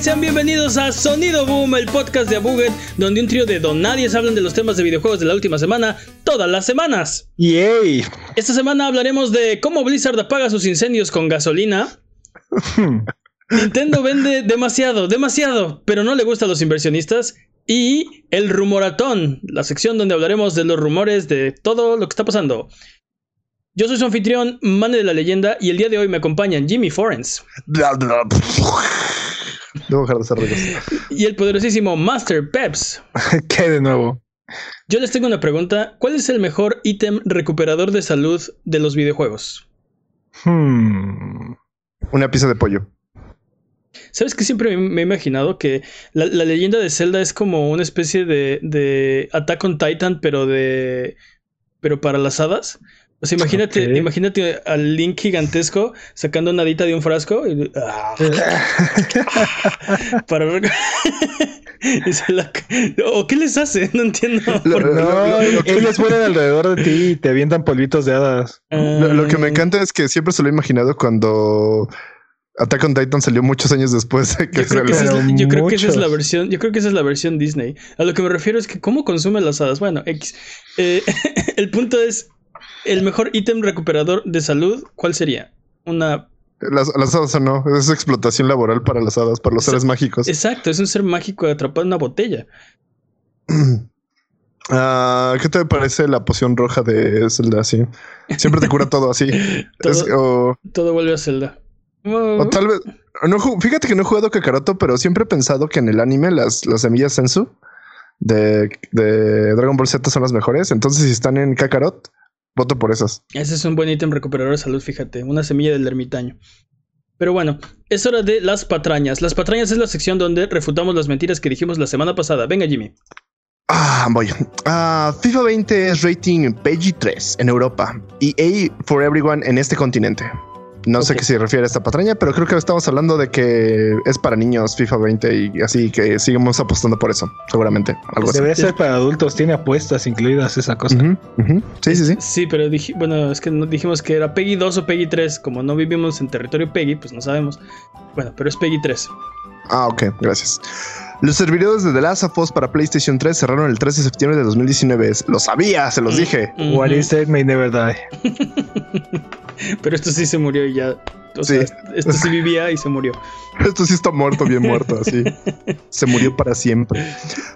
Sean bienvenidos a Sonido Boom, el podcast de Abuget, donde un trío de donadies hablan de los temas de videojuegos de la última semana, todas las semanas. ¡Yay! Esta semana hablaremos de cómo Blizzard apaga sus incendios con gasolina. Nintendo vende demasiado, demasiado, pero no le gusta a los inversionistas. Y el rumoratón, la sección donde hablaremos de los rumores de todo lo que está pasando. Yo soy su anfitrión, Mane de la Leyenda, y el día de hoy me acompañan Jimmy Forens. Debo dejar de ruidos. Y el poderosísimo Master Peps. ¿Qué de nuevo? Yo les tengo una pregunta. ¿Cuál es el mejor ítem recuperador de salud de los videojuegos? Hmm. Una pieza de pollo. ¿Sabes que siempre me he imaginado que la, la leyenda de Zelda es como una especie de, de Attack on Titan, pero de. pero para las hadas? O sea, imagínate, imagínate al Link gigantesco sacando una hadita de un frasco y, ah, para y se la- ¿O qué les hace? No entiendo. Lo- Por- No, ellos vuelan alrededor de ti y te avientan polvitos de hadas. Lo, lo que me Ah, encanta es que siempre se lo he imaginado cuando Attack on Titan salió muchos años después de que Yo creo, que esa es la, yo creo que esa es la versión, yo creo que esa es la versión Disney. A lo que me refiero es que cómo consume las hadas. Bueno, X. Eh, el punto es el mejor ítem recuperador de salud. ¿Cuál sería? Una. Las, las hadas o no, es explotación laboral para las hadas, para los seres mágicos. Exacto, es un ser mágico atrapado en una botella. Ah, ¿Qué te parece la poción roja de Zelda? Sí. Siempre te cura todo así. Todo- Es- o, Todo vuelve a Zelda. Oh, o tal vez. No, fíjate que no he jugado Kakaroto, pero siempre he pensado que en el anime las, las semillas Sensu de, de Dragon Ball Z son las mejores. Entonces, si están en Kakarot, voto por esas. Ese es un buen ítem recuperador de salud, fíjate. Una semilla del ermitaño. Pero bueno, es hora de las patrañas. Las patrañas es la sección donde refutamos las mentiras que dijimos la semana pasada. Venga, Jimmy. Ah, voy. Ah, FIFA 20 es rating PG-3 en Europa y A for Everyone en este continente. No sé qué se refiere a esta patraña, pero creo que estamos hablando de que es para niños FIFA 20 y así que seguimos apostando por eso, seguramente. Algo así. Debe ser para adultos, tiene apuestas incluidas esa cosa. Sí, sí, sí. Sí, pero dije, bueno, es que no dijimos que era Peggy 2 o Peggy 3. Como no vivimos en territorio Peggy, pues no sabemos. Bueno, pero es Peggy 3. Ah, ok, gracias. Los servidores de The Last of Us para PlayStation 3 cerraron el 13 de septiembre de 2019. Lo sabía, se los Mm. dije. What Ujú. is dead may never die. Pero esto sí se murió y ya. O Sí. sea, esto sí vivía y se murió. Esto sí está muerto, bien muerto, así. Se murió para siempre.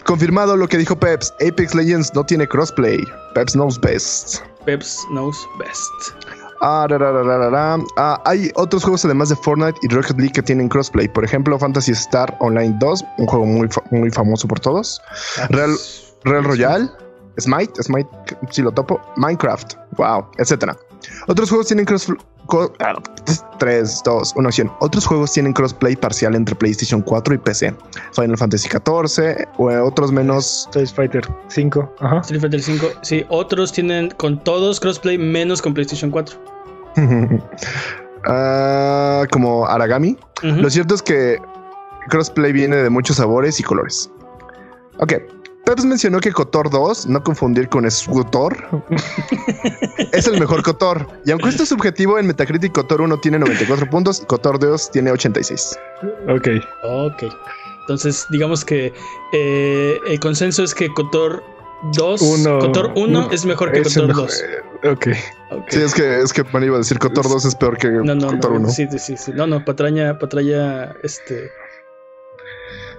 Confirmado lo que dijo Peps. Apex Legends no tiene crossplay. Peps knows best. Peps knows best. Ah, ra, ra. Ah, hay otros juegos además de Fortnite y Rocket League que tienen crossplay. Por ejemplo, Fantasy Star Online 2, un juego muy, fa- muy famoso por todos. Real, Real Royale, Smite, Smite, si lo topo, Minecraft, wow, etcétera. Otros juegos tienen cross 3, 2, 1, 100. Otros juegos tienen crossplay parcial entre PlayStation 4 y PC. Final Fantasy 14 o otros menos. Street Fighter 5. Ajá. Street Fighter 5. Sí, otros tienen con todos crossplay menos con PlayStation 4. Ah, como Aragami. Lo cierto es que crossplay viene de muchos sabores y colores. Ok. Peps mencionó que Cotor 2, no confundir con Scotor, es el mejor Cotor. Y aunque esto es subjetivo, en Metacritic Cotor 1 tiene 94 puntos y Cotor 2 tiene 86. Ok. Ok. Entonces, digamos que eh, el consenso es que Cotor 2, Uno- Cotor 1 uno es mejor que es Cotor mejor. 2. Ok. Ok. Sí, es que, es que man iba a decir Cotor 2 es peor que No, no, Cotor no. 1. Sí, sí, sí. No, no, patraña, patraña, este.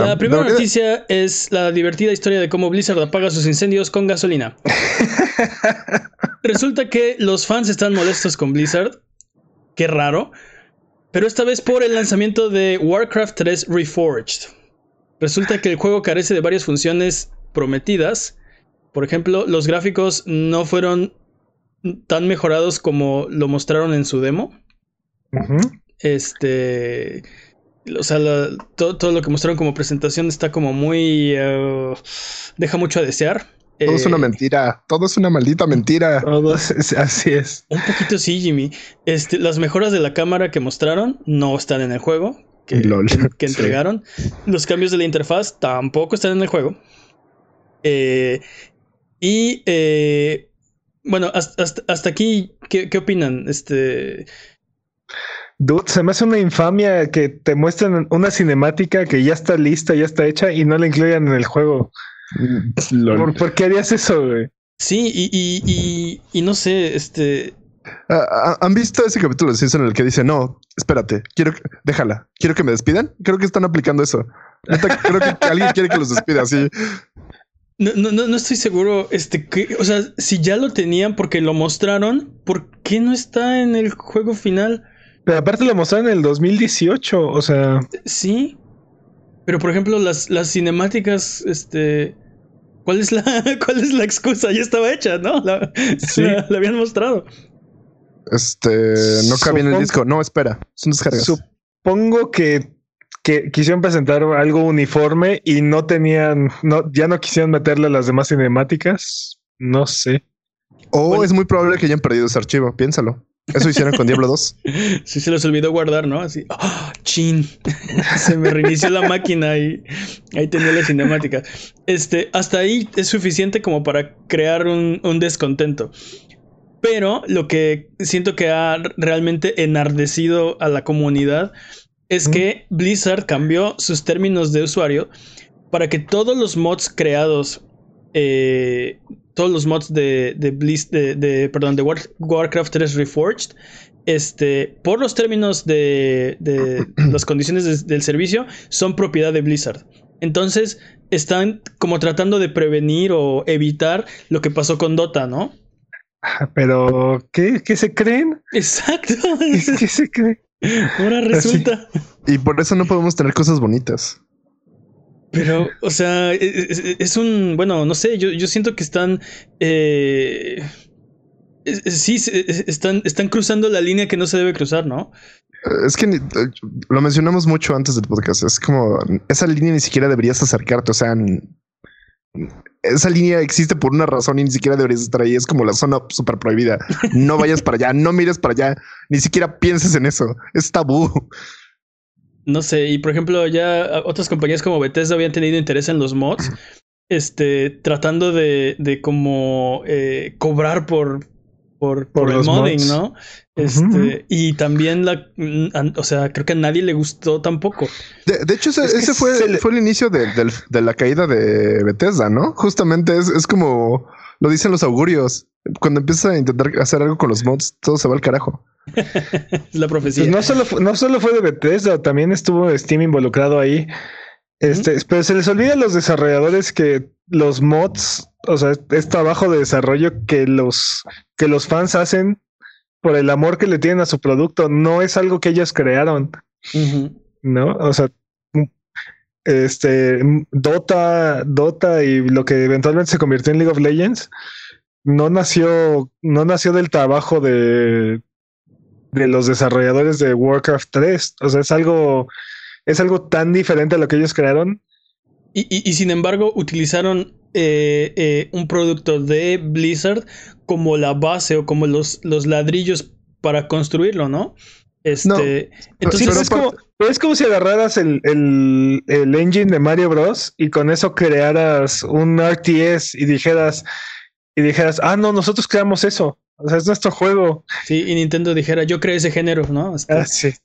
La primera noticia es la divertida historia de cómo Blizzard apaga sus incendios con gasolina. Resulta que los fans están molestos con Blizzard. Qué raro. Pero esta vez por el lanzamiento de Warcraft 3 Reforged. Resulta que el juego carece de varias funciones prometidas. Por ejemplo, los gráficos no fueron tan mejorados como lo mostraron en su demo. Este. o sea, la- todo, todo lo que mostraron como presentación está como muy... eh, deja mucho a desear. Todo es Eh, una mentira. Todo es una maldita mentira. Todos, así es. Un poquito sí, Jimmy. Este, las mejoras de la cámara que mostraron no están en el juego. Que, Lol. que- que Sí. entregaron. Los cambios de la interfaz tampoco están en el juego. Eh, y eh, bueno, hasta, hasta- hasta aquí, ¿qué, qué opinan? Este, Dude, se me hace una infamia que te muestren una cinemática que ya está lista, ya está hecha y no la incluyan en el juego. Lol. ¿Por, por qué harías eso, güey? sí, y, y, y, y no sé, este, Ah, ah, ¿Han visto ese capítulo de Simpson en el que dice, no, espérate, quiero que, déjala, quiero que me despidan? Creo que están aplicando eso. Creo que, que alguien quiere que los despida así. No, no, no, no estoy seguro, este, que, o sea, si ya lo tenían porque lo mostraron, ¿por qué no está en el juego final? Pero aparte lo mostraron en el 2018, o sea, Sí. Pero por ejemplo, las, las cinemáticas, este. ¿Cuál es la, cuál es la excusa? Ya estaba hecha, ¿no? La, Sí. la- la habían mostrado. Este, no cabía en el disco. No, espera, son descargas. supongo que, que quisieron presentar algo uniforme y no tenían, no, ya no quisieron meterle las demás cinemáticas. No sé. o bueno. es muy probable que hayan perdido ese archivo, piénsalo. Eso hicieron con Diablo 2. Sí, se les olvidó guardar, ¿no? Así. ¡ah! ¡Chin! se me reinició la máquina y ahí tenía la cinemática. Este, hasta ahí es suficiente como para crear un, un descontento. Pero lo que siento que ha realmente enardecido a la comunidad es que Blizzard cambió sus términos de usuario para que todos los mods creados, eh, todos los mods de, de, Blizz- de, de- perdón, de War- Warcraft 3 Reforged, este, por los términos de, de las condiciones de- del servicio, son propiedad de Blizzard. Entonces, están como tratando de prevenir o evitar lo que pasó con Dota, ¿no? Pero, ¿qué, qué se creen? Exacto. ¿Qué, qué se creen? Ahora resulta. Y por eso no podemos tener cosas bonitas. Pero, o sea, es, es- es un, bueno, no sé, yo, yo siento que están, eh, sí, están, están cruzando la línea que no se debe cruzar, ¿no? Es que ni- lo mencionamos mucho antes del podcast. Es como esa línea ni siquiera deberías acercarte. O sea, esa línea existe por una razón y ni siquiera deberías estar ahí. Es como la zona súper prohibida. No vayas para allá, no mires para allá, ni siquiera pienses en eso. Es tabú. No sé, y por ejemplo, ya otras compañías como Bethesda habían tenido interés en los mods, este, tratando de, de como eh, cobrar por, por, por, Por el modding, mods. ¿no? Este, Ujú. y también la, o sea, creo que a nadie le gustó tampoco. De, de hecho, ese, Es ese fue, se le- fue el inicio de, del- de la caída de Bethesda, ¿no? Justamente es, es como lo dicen los augurios. Cuando empiezas a intentar hacer algo con los mods, todo se va al carajo. La profecía. Pues no solo, fu- no solo fue de Bethesda, también estuvo Steam involucrado ahí. Este, Pero se les olvida a los desarrolladores que los mods, o sea, es trabajo de desarrollo que los, que los fans hacen por el amor que le tienen a su producto. No es algo que ellos crearon. ¿no? O sea, mm, este mm, Dota, Dota y lo que eventualmente se convirtió en League of Legends no nació, no nació del trabajo de, de los desarrolladores de Warcraft 3. O sea, es algo, es algo tan diferente a lo que ellos crearon. Y, y- y sin embargo, utilizaron eh, eh, un producto de Blizzard como la base o como los, los ladrillos para construirlo, ¿no? Este, No, entonces, Sí, pero pero es, como, pero es como si agarraras el, el, el engine de Mario Bros. y con eso crearas un RTS y dijeras, y dijeras, ah, no, nosotros creamos eso. O sea, es nuestro juego. sí, y Nintendo dijera, yo creé ese género, ¿no? Este, Ah, sí.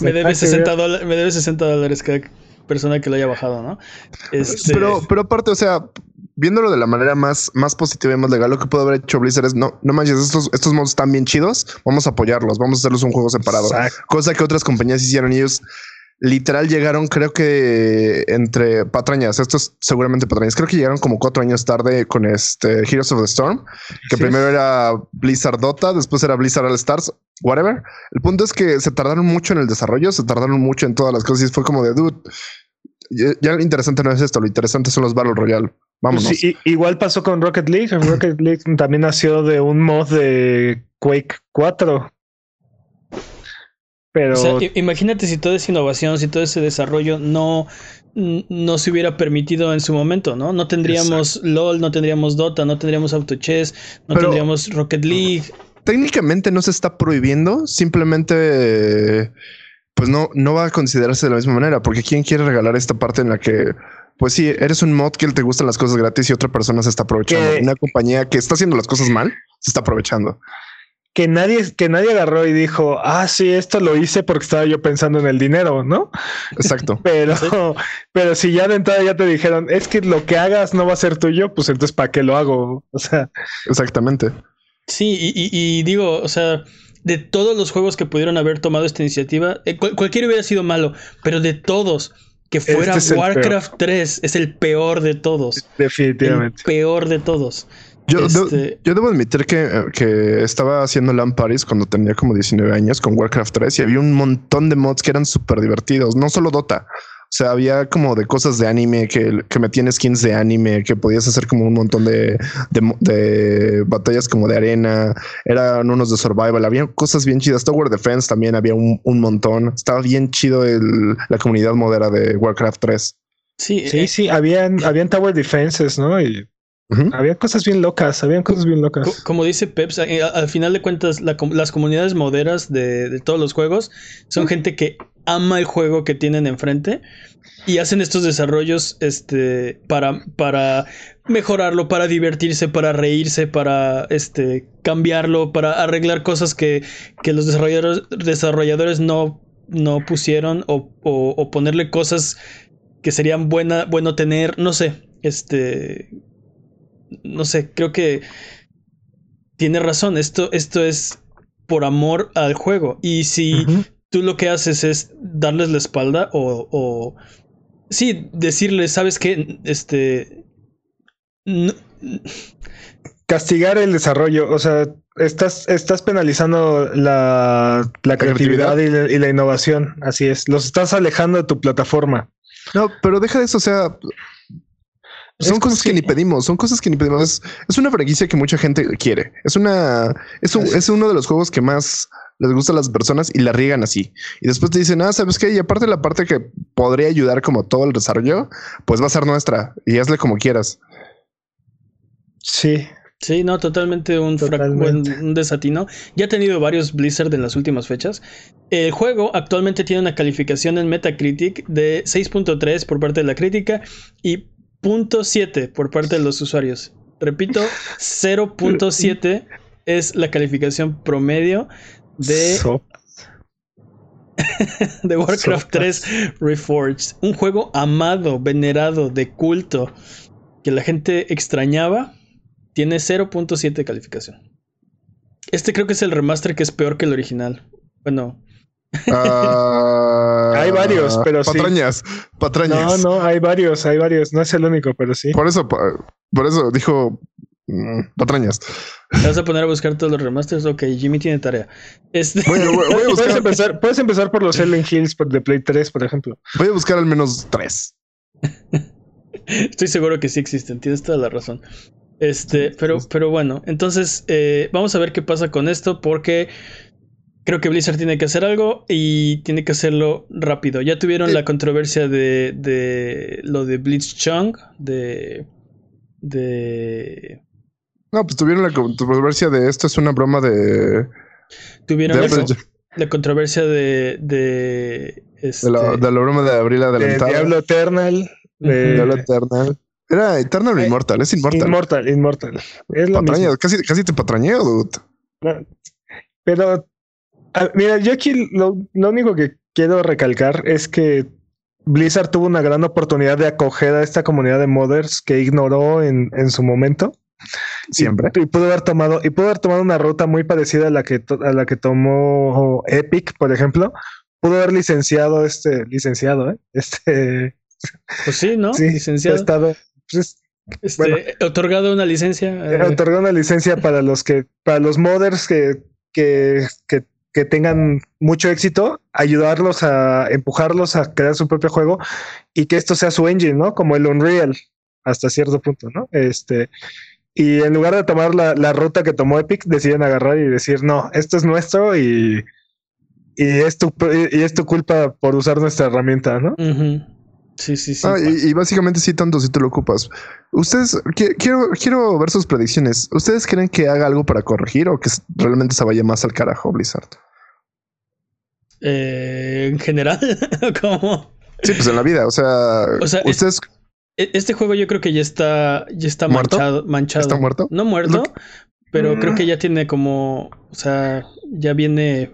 Me, debe ah, que 60 dólares, me debe 60 dólares cada persona que lo haya bajado, ¿no? Este, Pero, pero aparte, o sea, viéndolo de la manera más, más positiva y más legal, lo que puede haber hecho Blizzard es no, no manches, estos, estos mods están bien chidos, vamos a apoyarlos, vamos a hacerlos un juego separado. Exacto. Cosa que otras compañías hicieron y ellos literal llegaron, creo que entre patrañas, estos seguramente patrañas, creo que llegaron como cuatro años tarde con este Heroes of the Storm, que Sí. primero era Blizzard Dota, después era Blizzard All Stars, whatever. El punto es que se tardaron mucho en el desarrollo, se tardaron mucho en todas las cosas y fue como de dude. Ya, lo interesante no es esto, lo interesante son los Battle Royale. Vámonos. Pues sí, igual pasó con Rocket League. Rocket League también nació de un mod de Quake 4. Pero O sea, imagínate si toda esa innovación, si todo ese desarrollo no, no se hubiera permitido en su momento, ¿no? No tendríamos LOL, no tendríamos Dota, no tendríamos AutoChess, no Pero- tendríamos Rocket League. técnicamente no se está prohibiendo, simplemente pues no, no va a considerarse de la misma manera, porque ¿quién quiere regalar esta parte en la que, pues sí, eres un mod que te gustan las cosas gratis y otra persona se está aprovechando? Una compañía que está haciendo las cosas mal se está aprovechando. Que nadie, que nadie agarró y dijo, ah, sí, esto lo hice porque estaba yo pensando en el dinero, ¿no? Exacto. Pero, Sí. pero si ya de entrada ya te dijeron, es que lo que hagas no va a ser tuyo, pues entonces ¿para qué lo hago? O sea, Exactamente. Sí, y, y- y digo, o sea, de todos los juegos que pudieron haber tomado esta iniciativa, eh, cual- cualquiera hubiera sido malo, pero de todos, que fuera Este es Warcraft 3, es el peor de todos. El definitivamente. peor de todos. Yo, de- Este- yo debo admitir que, que estaba haciendo LAN Paris cuando tenía como 19 años con Warcraft 3 y había un montón de mods que eran súper divertidos, no solo Dota. O sea, había como de cosas de anime que, que metían skins de anime, que podías hacer como un montón de, de, batallas como de arena, eran unos de survival, había cosas bien chidas. Tower Defense también había un, un montón. Estaba bien chido el, la comunidad modera de Warcraft 3. Sí, Sí, eh, sí, habían, habían Tower Defenses, ¿no? Y Había cosas bien locas, habían cosas bien locas. como dice Peps, eh, al final de cuentas, la las comunidades moderas de, de todos los juegos son gente que ama el juego que tienen enfrente y hacen estos desarrollos este, para, para mejorarlo, para divertirse, para reírse, para este, cambiarlo, para arreglar cosas que, que los desarrolladores, desarrolladores no, no pusieron o, o- o ponerle cosas que serían buena, bueno tener, no sé, este, no sé, creo que tiene razón, esto, esto es por amor al juego y si tú lo que haces es darles la espalda o, o sí, decirles, ¿sabes qué? Este... no- Castigar el desarrollo, o sea, estás, estás penalizando la, la creatividad, Y, la, y la innovación, así es, los estás alejando de tu plataforma. No, pero deja de eso, o sea, son cosas que que- ni pedimos, son cosas que ni pedimos. Es, es una franquicia que mucha gente quiere. Es una, es, un- es uno de los juegos que más les gusta a las personas y la riegan así. Y después te dicen, ah, ¿sabes qué? Y aparte la parte que podría ayudar como todo el desarrollo, pues va a ser nuestra y hazle como quieras. Sí, Sí, no, totalmente un, Totalmente. un desatino. Ya ha tenido varios Blizzard en las últimas fechas. El juego actualmente tiene una calificación en Metacritic de 6.3 por parte de la crítica y .7 por parte de los usuarios. Repito, 0.7 es la calificación promedio de, So- de Warcraft 3 Reforged. Un juego amado, venerado, de culto, que la gente extrañaba, tiene 0.7 de calificación. Este creo que es el remaster que es peor que el original. Bueno, Ah, Hay varios, pero sí. patrañas, no, patrañas. no, hay varios, hay varios, no es el único, pero sí. Por eso, por eso dijo mm, patrañas. ¿te vas a poner a buscar todos los remasters? Ok, Jimmy tiene tarea. Este, Voy, a- voy- voy a Puedes buscar, empezar, puedes empezar por los Silent Hills de Play 3, por ejemplo. voy a buscar al menos tres. Estoy seguro que sí existen, tienes toda la razón. Este, pero, pero bueno, entonces eh, vamos a ver qué pasa con esto porque creo que Blizzard tiene que hacer algo y tiene que hacerlo rápido. Ya tuvieron Sí. la controversia de, de lo de Blitzchung, de... de... No, pues tuvieron la controversia de esto es una broma de, Tuvieron de, la, de la controversia de... de, este, la, de la broma de abril De adelantada. Diablo Eternal. de- Diablo Eternal. Era Eternal o Eh, Inmortal, es Inmortal. Inmortal, Inmortal. Es lo mismo. casi, casi te patrañeo, dude. No, Pero, ah, mira, yo aquí lo, lo único que quiero recalcar es que Blizzard tuvo una gran oportunidad de acoger a esta comunidad de modders que ignoró en, en su momento. Siempre. Y, y pudo haber tomado, y pudo haber tomado una ruta muy parecida a la que to- a la que tomó Epic, por ejemplo. Pudo haber licenciado este, licenciado, ¿eh? Este, Pues sí, ¿no? sí, Licenciado. estado, pues, Este, bueno. otorgado una licencia. eh, otorgó una licencia para los que, para los modders que, que, que, que tengan mucho éxito, ayudarlos a empujarlos a crear su propio juego y que esto sea su engine, ¿no? Como el Unreal, hasta cierto punto, ¿no? Este, y en lugar de tomar la, la ruta que tomó Epic, deciden agarrar y decir, no, esto es nuestro y, y es tu, y es tu culpa por usar nuestra herramienta, ¿no? Sí, sí, sí. Ah, y, y básicamente sí, tanto si tú lo ocupas. Ustedes, qui- quiero, quiero ver sus predicciones. ¿Ustedes creen que haga algo para corregir o que realmente se vaya más al carajo Blizzard? Eh, en general, como Sí, pues en la vida, o sea, O sea, ustedes E- Este juego yo creo que ya está, ya está ¿Muerto? manchado, manchado. ¿Está muerto? No muerto, pero Mm. creo que ya tiene como, o sea, ya viene.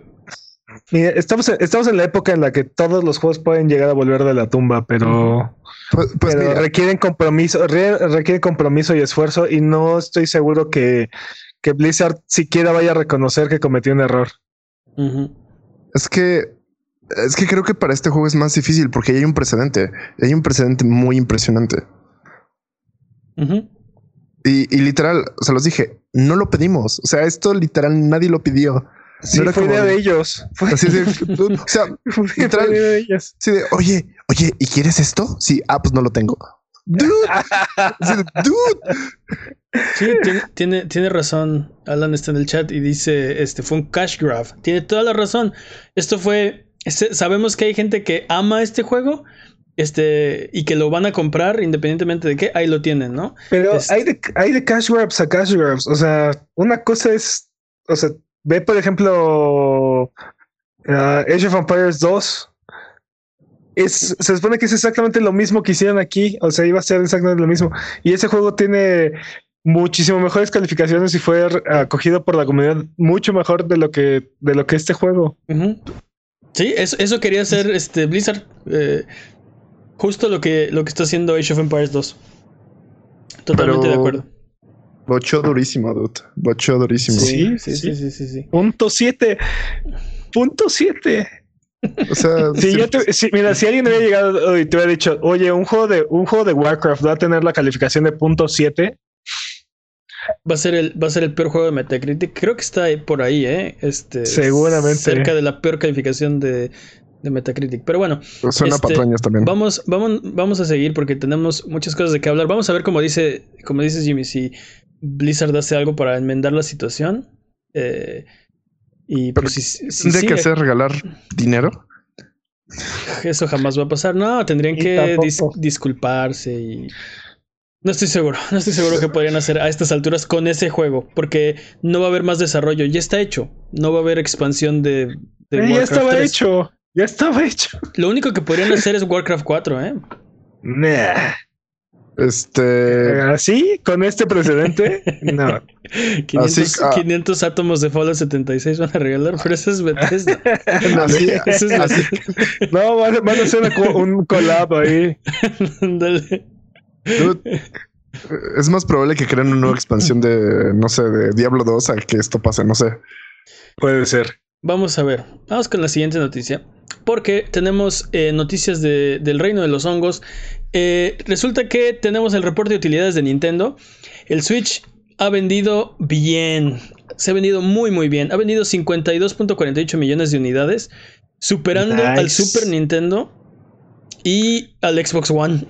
Mira, estamos, en, estamos en la época en la que todos los juegos pueden llegar a volver de la tumba, pero, pues, pues pero mira, requieren compromiso, re- requieren compromiso y esfuerzo, y no estoy seguro que, que Blizzard siquiera vaya a reconocer que cometió un error. Ujú. Es que es que creo que para este juego es más difícil porque hay un precedente, hay un precedente muy impresionante. Y, y literal, se los dije, no lo pedimos. O sea, esto literal nadie lo pidió. Sí, No era fue como idea de- ellos. Fue, Así de, o sea, fue idea de ellos. así de, oye, oye, ¿y quieres esto? Sí, ah, pues no lo tengo. Dude, así de, dude. Sí, tiene, tiene, tiene razón. Alan está en el chat y dice, este fue un cash grab. Tiene toda la razón. Esto fue, este- sabemos que hay gente que ama este juego, este, y que lo van a comprar independientemente de qué, ahí lo tienen, ¿no? Pero hay, de, hay de cash grabs a cash grabs. O sea, una cosa es, o sea, ve por ejemplo ah, Age of Empires 2. Es, se supone que es exactamente lo mismo que hicieron aquí. O sea, iba a ser exactamente lo mismo. Y ese juego tiene muchísimo mejores calificaciones y fue acogido por la comunidad mucho mejor de lo que, de lo que este juego. Sí, eso, eso quería hacer este Blizzard. eh, justo lo que, lo que está haciendo Age of Empires 2. Totalmente Pero- de acuerdo. Bochó durísimo, dude. Bochó durísimo. Sí, sí, sí. sí, sí, sí, sí. Punto 7. Punto 7. O sea, Si sí, yo te- si- mira, si alguien hubiera llegado y te hubiera dicho, oye, un juego de un juego de Warcraft va a tener la calificación de punto 7, Va a ser el, va a ser el peor juego de Metacritic. Creo que está por ahí, ¿eh? Este, Seguramente. Cerca de la peor calificación de, de Metacritic. Pero bueno, suena este, patrañas también. vamos, vamos, vamos a seguir porque tenemos muchas cosas de qué hablar. Vamos a ver cómo dice, como dices Jimmy, si Blizzard hace algo para enmendar la situación. Eh, y Pero pues si, si ¿Tendría sigue- que hacer regalar dinero? Eso jamás va a pasar. No, tendrían Y que dis- disculparse y. No estoy seguro, no estoy seguro que podrían hacer a estas alturas con ese juego, porque no va a haber más desarrollo, ya está hecho, no va a haber expansión de, de Eh, ya estaba 3. hecho. Ya estaba hecho. Lo único que podrían hacer es Warcraft 4, ¿eh? Nah. Este. Así, con este precedente, no. 500, Así, ah. 500 átomos de Fallout 76 van a regalar, pero eso es Bethesda. Así, Eso es así, No, van, a- van a hacer un collab ahí. Ándale. Dude, es más probable que creen una nueva expansión de, no sé, de Diablo 2 a que esto pase, no sé. Puede ser. Vamos a ver, vamos con la siguiente noticia, porque tenemos eh, noticias de- del reino de los hongos. Eh, resulta que tenemos el reporte de utilidades de Nintendo. El Switch ha vendido bien, se ha vendido muy muy bien. Ha vendido 52.48 millones de unidades, superando Nice. al Super Nintendo y al Xbox One.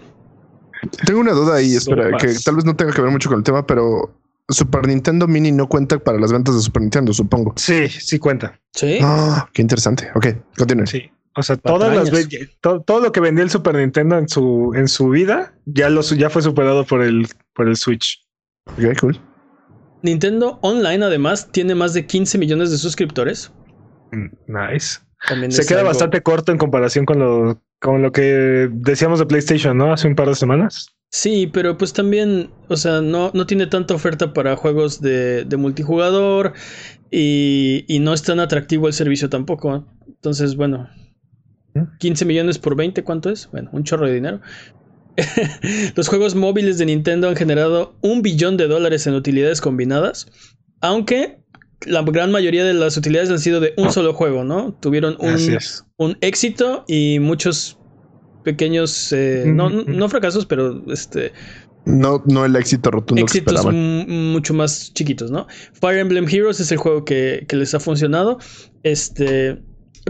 Tengo una duda ahí, espera, que tal vez no tenga que ver mucho con el tema, pero Super Nintendo Mini no cuenta para las ventas de Super Nintendo, supongo. Sí, sí cuenta. Sí. Ah, qué interesante. Ok, continúen. Sí. O sea, todas las Patrañas. ve- to- todo, lo que vendía el Super Nintendo en su, en su vida ya, lo, ya fue superado por el, por el Switch. Ok, cool. Nintendo Online además tiene más de 15 millones de suscriptores. Mm, Nice. También Se queda algo- bastante corto en comparación con lo, con lo que decíamos de PlayStation, ¿no? Hace un par de semanas. Sí, pero pues también, o sea, no, no tiene tanta oferta para juegos de, de multijugador y, y no es tan atractivo el servicio tampoco. Entonces, bueno, 15 millones por 20, ¿cuánto es? Bueno, un chorro de dinero. Los juegos móviles de Nintendo han generado un billón de dólares en utilidades combinadas, aunque la gran mayoría de las utilidades han sido de un solo juego, ¿no? Tuvieron un, éxito y muchos pequeños, eh, no, no fracasos, pero este, No, no el éxito rotundo que éxitos m- mucho más chiquitos, ¿no? Fire Emblem Heroes es el juego que, que les ha funcionado. Este,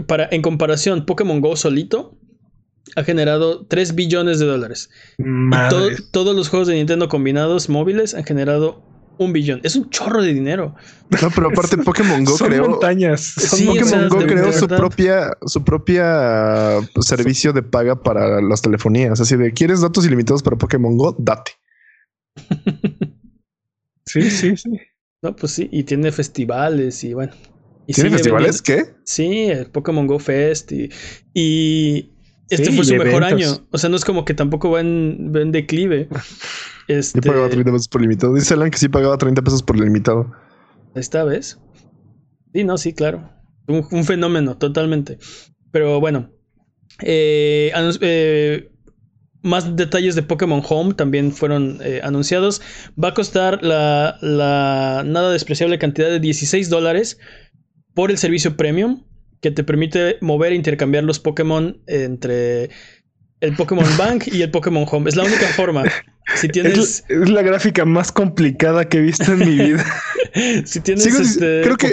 para, en comparación, Pokémon Go solito ha generado 3 billones de dólares. Y todos los juegos de Nintendo combinados móviles han generado un billón. Es un chorro de dinero. No, pero aparte Pokémon Go Son creó. montañas. Sí, Pokémon o sea, Go creó su propia, su propia pues, servicio de paga para las telefonías. Así de ¿quieres datos ilimitados para Pokémon Go? Date. Sí, sí, sí. No, pues sí, y tiene festivales y bueno. Y ¿Tiene festivales? vendiendo- ¿Qué? Sí, el Pokémon Go Fest y, y este Sí, fue su mejor eventos. año. O sea, no es como que tampoco va en, va en declive. Este, Yo pagaba 30 pesos por limitado. Dice Alan que sí pagaba 30 pesos por limitado. Esta vez. Sí, no, sí, claro. Un, un fenómeno, totalmente. Pero bueno. eh, eh, más detalles de Pokémon Home también fueron eh, anunciados. Va a costar la, la nada despreciable cantidad de 16 dólares por el servicio premium que te permite mover e intercambiar los Pokémon entre el Pokémon Bank y el Pokémon Home. Es la única forma. Si tienes, Es, es la gráfica más complicada que he visto en mi vida. si tienes Sigo este, creo que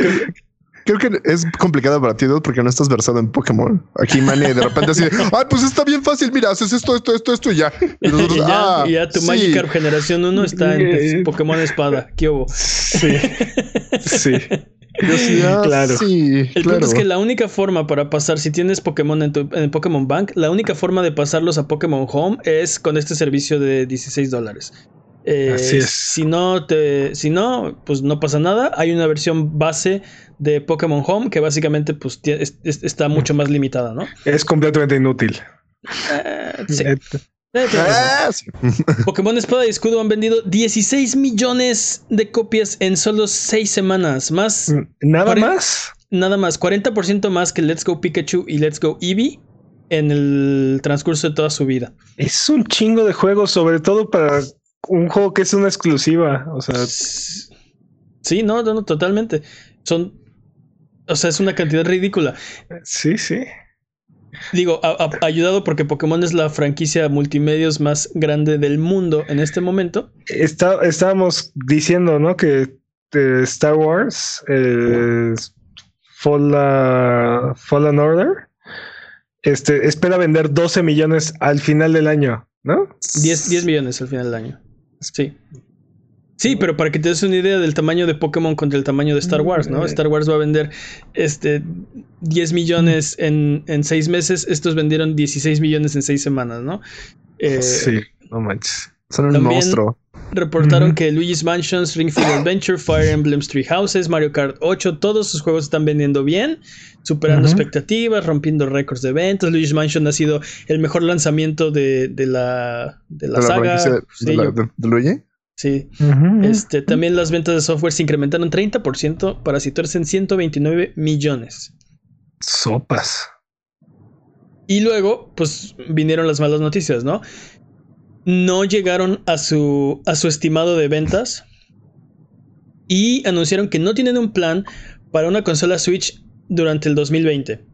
creo que es complicado para ti, Dude, porque no estás versado en Pokémon. Aquí Mane de repente así, ay, pues está bien fácil, mira, haces esto, esto, esto, esto y ya. Y nosotros, y, ya, "Ah, y ya tu sí". Magikarp generación 1 está en. Pokémon Espada. ¿Qué hubo? Sí. Sí. Ah, Claro. Sí, El claro. punto es que la única forma para pasar, si tienes Pokémon en, tu, en Pokémon Bank, la única forma de pasarlos a Pokémon Home es con este servicio de 16 dólares. Eh, Así es. Si no, te, si no, pues no pasa nada. Hay una versión base de Pokémon Home que básicamente pues, tie- es- es- está mucho más limitada, ¿no? Es completamente inútil. Eh, sí. Ah, sí. Pokémon Espada y Escudo han vendido 16 millones de copias en solo 6 semanas. Más, Nada más. nada más, 40% más que Let's Go Pikachu y Let's Go Eevee en el transcurso de toda su vida. Es un chingo de juegos, sobre todo para un juego que es una exclusiva. O sea, Sí, no, no, no, totalmente. Son. O sea, es una cantidad ridícula. sí, sí. Digo, a- a- ayudado porque Pokémon es la franquicia multimedios más grande del mundo en este momento. Está, estábamos diciendo, ¿no? Que eh, Star Wars, eh, Fallen, Fallen Order, este, espera vender 12 millones al final del año, ¿no? 10, 10 millones al final del año. Sí. Sí, pero para que te des una idea del tamaño de Pokémon contra el tamaño de Star Wars, ¿no? Mm. Star Wars va a vender este 10 millones en, en 6 meses. Estos vendieron 16 millones en 6 semanas, ¿no? Eh, sí, no manches. Son un También- monstruo. Reportaron que Luigi's Mansions, Ring Fit Adventure, Fire Emblem Three Houses, Mario Kart 8, todos sus juegos están vendiendo bien, superando expectativas, rompiendo récords de ventas. Luigi's Mansion ha sido el mejor lanzamiento de, de la, de la de saga. de, la- de Luigi. Sí. Este, también las ventas de software se incrementaron 30% para situarse en 129 millones. Sopas. Y luego, pues vinieron las malas noticias, ¿no? No llegaron a su, a su estimado de ventas y anunciaron que no tienen un plan para una consola Switch durante el 2020.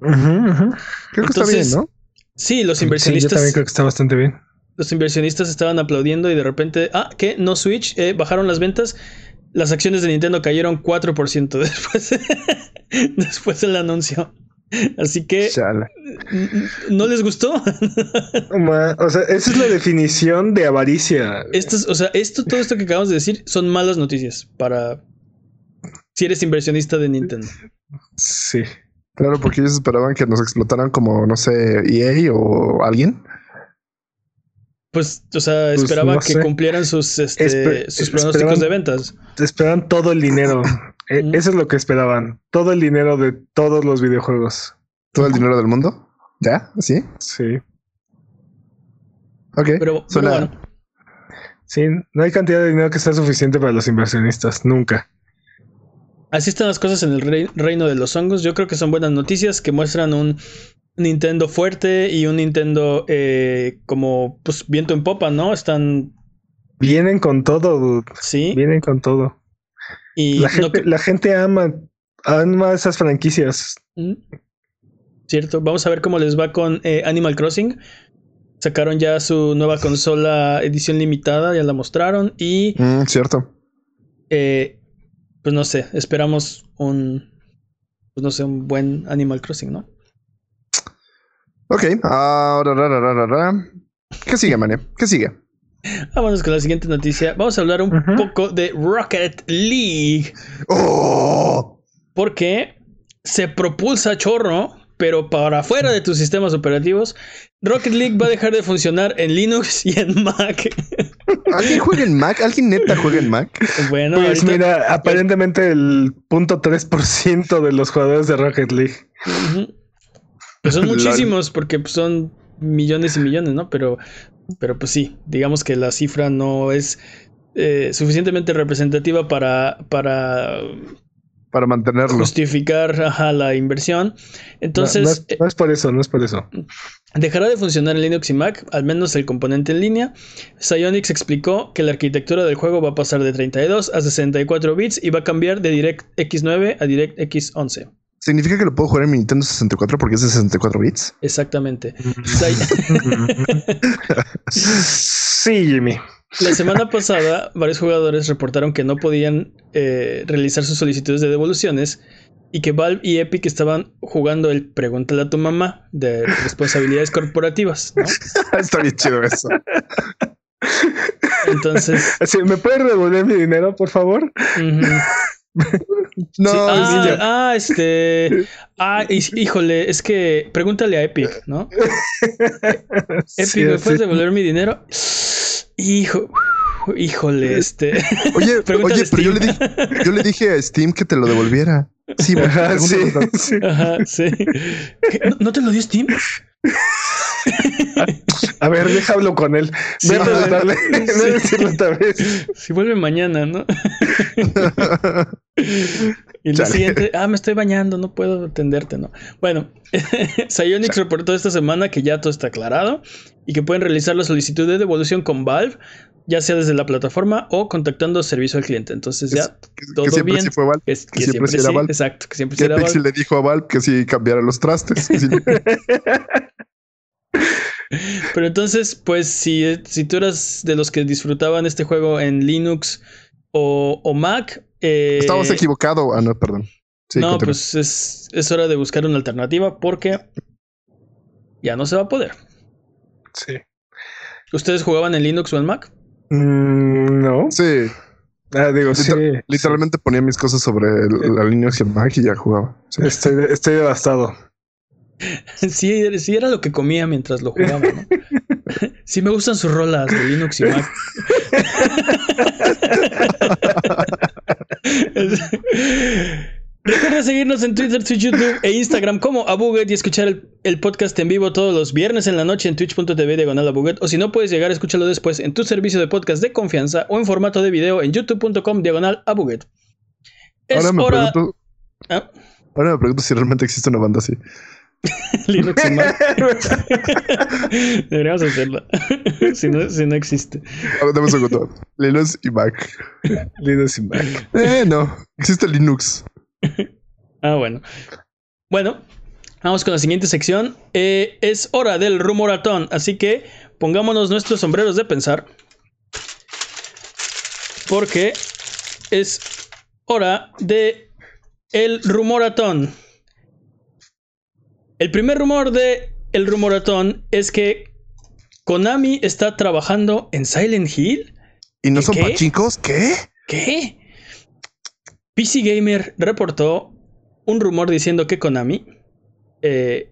Ujú, ujú. Creo que está Entonces, bien, ¿no? Sí, los Sí, yo inversionistas, también creo que está bastante bien. Los inversionistas estaban aplaudiendo y de repente, ah, ¿qué? No Switch, Eh, bajaron las ventas. Las acciones de Nintendo cayeron 4% después, después del anuncio. Así que no les gustó. O sea, esa es la definición de avaricia. Esto es- o sea, esto, todo esto que acabamos de decir son malas noticias para si eres inversionista de Nintendo. Sí. Claro, porque ellos esperaban que nos explotaran como, no sé, EA o alguien. Pues, o sea, Pues, esperaba no que sé. cumplieran sus, este, Espe- sus pronósticos esperaban- de ventas. Esperaban todo el dinero. E-. Eso es lo que esperaban. Todo el dinero de todos los videojuegos. Todo el dinero del mundo. ¿Ya? ¿Sí? Sí. Ok. Pero, pero Suena- bueno, Sí, no hay cantidad de dinero que sea suficiente para los inversionistas. Nunca. así están las cosas en el rei- reino de los hongos. Yo creo que son buenas noticias que muestran un Nintendo fuerte y un Nintendo eh, como pues viento en popa, ¿no? Están, Vienen con todo, dude. sí. Vienen con todo. Y La no gente, cre- la gente ama, ama esas franquicias. Mm. Cierto, vamos a ver cómo les va con eh, Animal Crossing. Sacaron ya su nueva consola edición limitada, ya la mostraron. Y Mm, cierto. eh, pues no sé, esperamos un, pues no sé, un buen Animal Crossing, ¿no? Ok. Ahora, ra, ra, ra, ra, ra. ¿Qué sigue, Mane? ¿Qué sigue? Vámonos con la siguiente noticia. Vamos a hablar un poco de Rocket League. ¡Oh! Porque se propulsa chorro, pero para afuera de tus sistemas operativos. Rocket League va a dejar de funcionar en Linux y en Mac. ¿Alguien juega en Mac? ¿Alguien neta juega en Mac? bueno, Pues ahorita- mira, aparentemente el punto 3% de los jugadores de Rocket League. Ujú. Pues son muchísimos porque pues, son millones y millones, ¿no? Pero, pero pues sí, digamos que la cifra no es eh, suficientemente representativa para, para Para mantenerlo. justificar ajá, la inversión. Entonces, no, no es, no es por eso, no es por eso. dejará de funcionar en Linux y Mac, al menos el componente en línea. Psyonix explicó que la arquitectura del juego va a pasar de 32 a 64 bits y va a cambiar de DirectX 9 a DirectX 11. ¿Significa que lo puedo jugar en mi Nintendo 64 porque es de 64 bits? Exactamente. Psy- Sí, Jimmy. La semana pasada, varios jugadores reportaron que no podían eh, realizar sus solicitudes de devoluciones y que Valve y Epic estaban jugando el pregúntale a tu mamá de responsabilidades corporativas, ¿no? Está bien chido eso. Entonces, ¿Me puedes devolver mi dinero, por favor? ujú. No, Sí, ah, ah, este. Ah, híjole, es que pregúntale a Epic, ¿no? Epic, Sí, ¿me sí. puedes devolver mi dinero? Hijo, híjole, este. Oye, oye, pero yo le, dije, yo le dije a Steam que te lo devolviera. Sí, Ajá, sí. Ajá, sí. ¿No, no te lo dio Steam? A ver, deja hablo con él. Sí, a a Sí. otra vez. Si vuelve mañana, ¿no? Y Chale. siguiente, ah, me estoy bañando, no puedo atenderte, ¿no? Bueno, Psyonix reportó esta semana que ya todo está aclarado y que pueden realizar la solicitud de devolución con Valve, ya sea desde la plataforma o contactando servicio al cliente. Entonces ya Que, que todo siempre bien. sí fue Valve. que, que que siempre era sí, Valve. exacto, que siempre Que sí Valve. le dijo a Valve que sí cambiara los trastes. que sí. Pero entonces, pues si, si tú eras de los que disfrutaban este juego en Linux o, o Mac, eh, Estabas equivocado. Ah, no, perdón. Sí, no, pues es, es hora de buscar una alternativa porque ya no se va a poder. Sí. ¿Ustedes jugaban en Linux o en Mac? Mm, no. Sí, Ah, digo, sí. Liter- literalmente ponía mis cosas sobre el- la línea y el Mac y ya jugaba. Sí. Estoy, estoy devastado. Sí, sí era lo que comía mientras lo jugaba, ¿no? Sí me gustan sus rolas de Linux y Mac. Recuerda seguirnos en Twitter, Twitch, YouTube e Instagram como Abuget y escuchar el, el podcast en vivo todos los viernes en la noche en twitch.tv diagonal Abuget o si no puedes llegar, escúchalo después en tu servicio de podcast de confianza o en formato de video en youtube.com diagonal Abuget. Es Ahora me, hora... pregunto, Ah, ahora me pregunto si realmente existe una banda así. Linux y Mac. Deberíamos hacerla. si, no, si no existe. Dame un segundo. Linux y Mac. Linux y Mac. Eh, no. Existe Linux. Ah, bueno. Bueno, vamos con la siguiente sección. Eh, es hora del rumoratón, así que pongámonos nuestros sombreros de pensar. Porque es hora de el rumoratón. El primer rumor de el rumoratón es que Konami está trabajando en Silent Hill. ¿Y no ¿Y son qué? pachincos? ¿Qué? ¿Qué? PC Gamer reportó un rumor diciendo que Konami eh,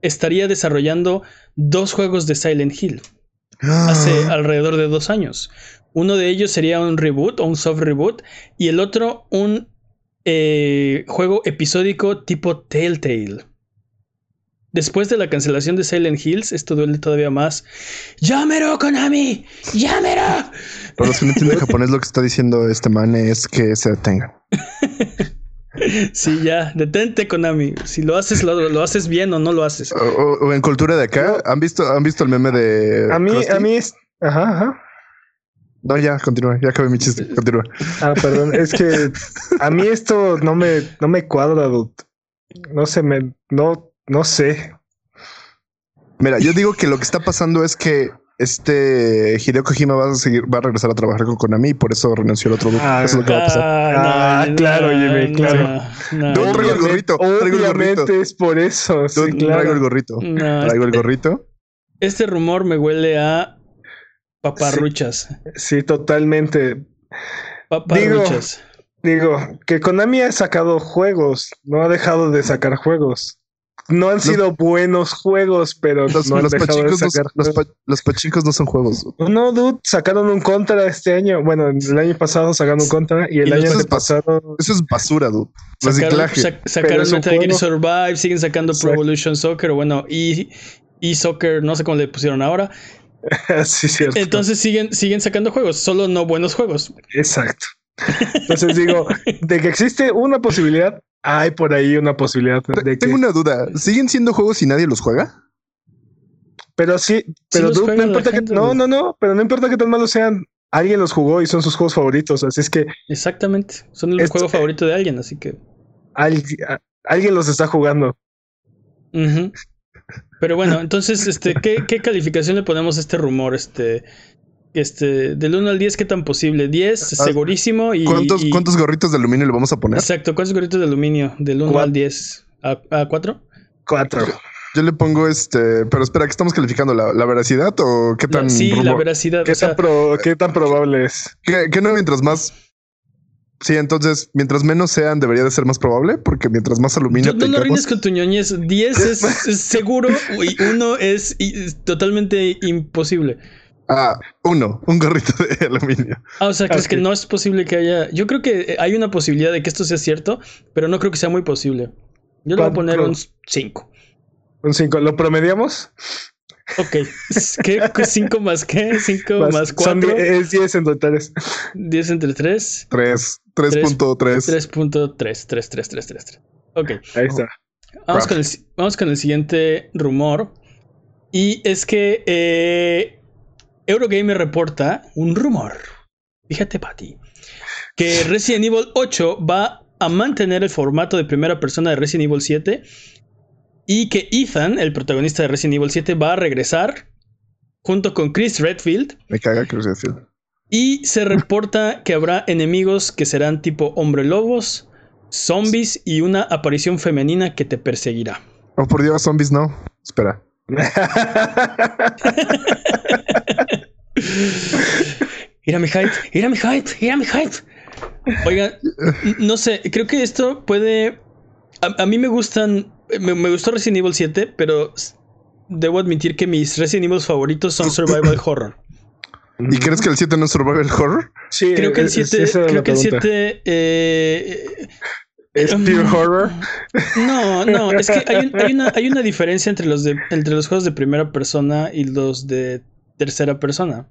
estaría desarrollando dos juegos de Silent Hill hace Ah. alrededor de dos años. Uno de ellos sería un reboot o un soft reboot y el otro un eh, juego episódico tipo Telltale. Después de la cancelación de Silent Hills, esto duele todavía más. ¡Llámero, Konami! ¡Llámero! Para los que no entienden japonés, lo que está diciendo este man es que se detengan. Sí, ya, detente, Konami. Si lo haces, lo, lo haces bien o no lo haces. O, o- o en cultura de acá, ¿han visto, ¿han visto el meme de. A mí, Krusty? a mí es. Ajá, ajá. No, ya, continúa. Ya acabé mi chiste. Continúa. Ah, perdón. Es que a mí esto no me, no me cuadra, dude. No sé, me, no, no sé. Mira, yo digo que lo que está pasando es que este Hideo Kojima va a seguir, va a regresar a trabajar con Konami y por eso renunció el otro grupo. Ah, eso es lo que va a pasar. Ah, claro, Jimmy, claro. No, No, traigo el gorrito, traigo el Obviamente gorrito. es por eso. Sí, claro. Traigo el gorrito. no, Traigo el gorrito. Este rumor me huele a Paparruchas. Sí, totalmente. Paparruchas. Digo, que Konami ha sacado juegos, no ha dejado de sacar juegos. No han sido buenos juegos, pero Los, no han los dejado de pachincos no, sacar los, juegos. pa- los pachincos no son juegos. No, dude, sacaron un contra este año. Bueno, el año pasado sacaron un contra y el Y año pasado. Eso es basura, dude. Sacaron, sac- sacaron Metal Gear. Survive, siguen sacando Pro. Evolution Soccer, bueno, y, y Soccer, no sé cómo le pusieron ahora. sí, cierto. Entonces siguen, siguen sacando juegos, solo no buenos juegos. Exacto. Entonces digo, de que existe una posibilidad, hay por ahí una posibilidad de que. Tengo una duda. ¿Siguen siendo juegos y nadie los juega? Pero sí, pero no importa que. gente, No, no, no, pero no importa que tan malos sean. Alguien los jugó y son sus juegos favoritos. Así es que Exactamente, son el Esto- juego favorito de alguien, así que. alguien, a- alguien los está jugando. Pero bueno, entonces, este, ¿qué, qué calificación le ponemos a este rumor? Este, este, del 1 al 10, ¿qué tan posible? 10, Ah, segurísimo. Y, ¿Cuántos, y- ¿Cuántos gorritos de aluminio le vamos a poner? Exacto, ¿cuántos gorritos de aluminio? Del 1 Cuatro. al 10. ¿A, a 4? Cuatro. Yo le pongo este, pero espera, ¿qué estamos calificando? ¿La, la veracidad o qué tan sí, la rumor? veracidad. ¿Qué, o sea, tan pro- ¿Qué tan probable es? ¿Qué, qué no mientras más? Sí, entonces, mientras menos sean, debería de ser más probable, porque mientras más aluminio no, no, no tengamos- rindes con tu ñoñez. 10 es, es seguro y 1 es, y- es totalmente imposible. Ah, uno, un gorrito de aluminio. Ah, o sea, ¿crees Ok. que no es posible que haya...? Yo creo que hay una posibilidad de que esto sea cierto, pero no creo que sea muy posible. Yo le voy a poner un 5. Un cinco. ¿Lo promediamos? Ok. ¿Qué? ¿5 más qué? ¿5 más Son 4? die- es 10 en totales. 10 entre 3. Tres, 3.3. 3.3, 3, 3, 3, 3, 3. Ok. Ahí está. Vamos con, el, vamos con el siguiente rumor. Y es que eh, Eurogamer reporta un rumor. Fíjate, Patty. Que Resident Evil 8 va a mantener el formato de primera persona de Resident Evil 7. Y que Ethan, el protagonista de Resident Evil 7, va a regresar junto con Chris Redfield. Me caga Chris Redfield. Y se reporta que habrá enemigos que serán tipo hombre lobos, zombies y una aparición femenina que te perseguirá. Oh, por Dios, zombies no. Espera. Mira mi hype, mira mi hype, mira mi hype. Oigan, no sé, creo que esto puede. A, a mí me gustan. Me, me gustó Resident Evil 7, pero debo admitir que mis Resident Evil favoritos son Survival Horror. ¿Y crees que el 7 no es survival horror? Sí, Creo que el es- 7. esa era Creo que el pregunta. 7. eh, ¿Es em, pure horror? No, no, es que hay, un- hay una, hay una diferencia entre los, de, entre los juegos de primera persona y los de tercera persona.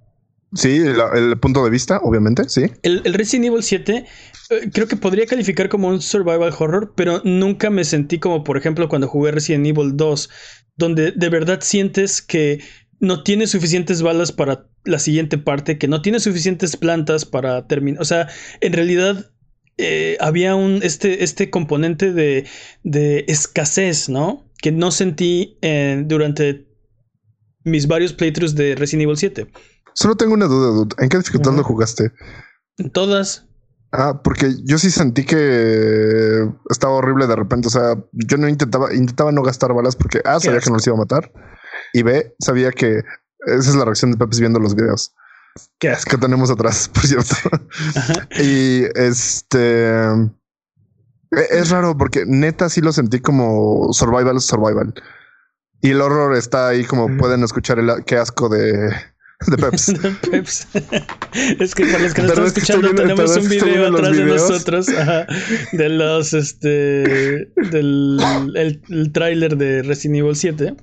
Sí, el punto de vista, obviamente, sí. El, el Resident Evil 7 eh, creo que podría calificar como un survival horror, pero nunca me sentí como, por ejemplo, cuando jugué Resident Evil 2, donde de verdad sientes que no tiene suficientes balas para la siguiente parte, que no tiene suficientes plantas para terminar. O sea, en realidad eh, había un este, este componente de, de escasez, ¿no? Que no sentí eh, durante mis varios playthroughs de Resident Evil 7. Solo tengo una duda, dude. ¿En qué dificultad lo jugaste? Todas. Ah, porque yo sí sentí que estaba horrible de repente. O sea, yo no intentaba, intentaba no gastar balas porque A, Qué sabía que no los iba a matar. Y B, sabía que esa es la reacción de Pepes viendo los videos Qué asco. que tenemos atrás, por cierto. Ajá. y este e- es raro porque neta sí lo sentí como survival, survival. Y el horror está ahí como Ujú. pueden escuchar el qué asco de, de Peps. Peps. es que para los que nos están estoy escuchando, viendo- tenemos un estoy video atrás de nosotros ajá, de los este del el, el tráiler de Resident Evil 7.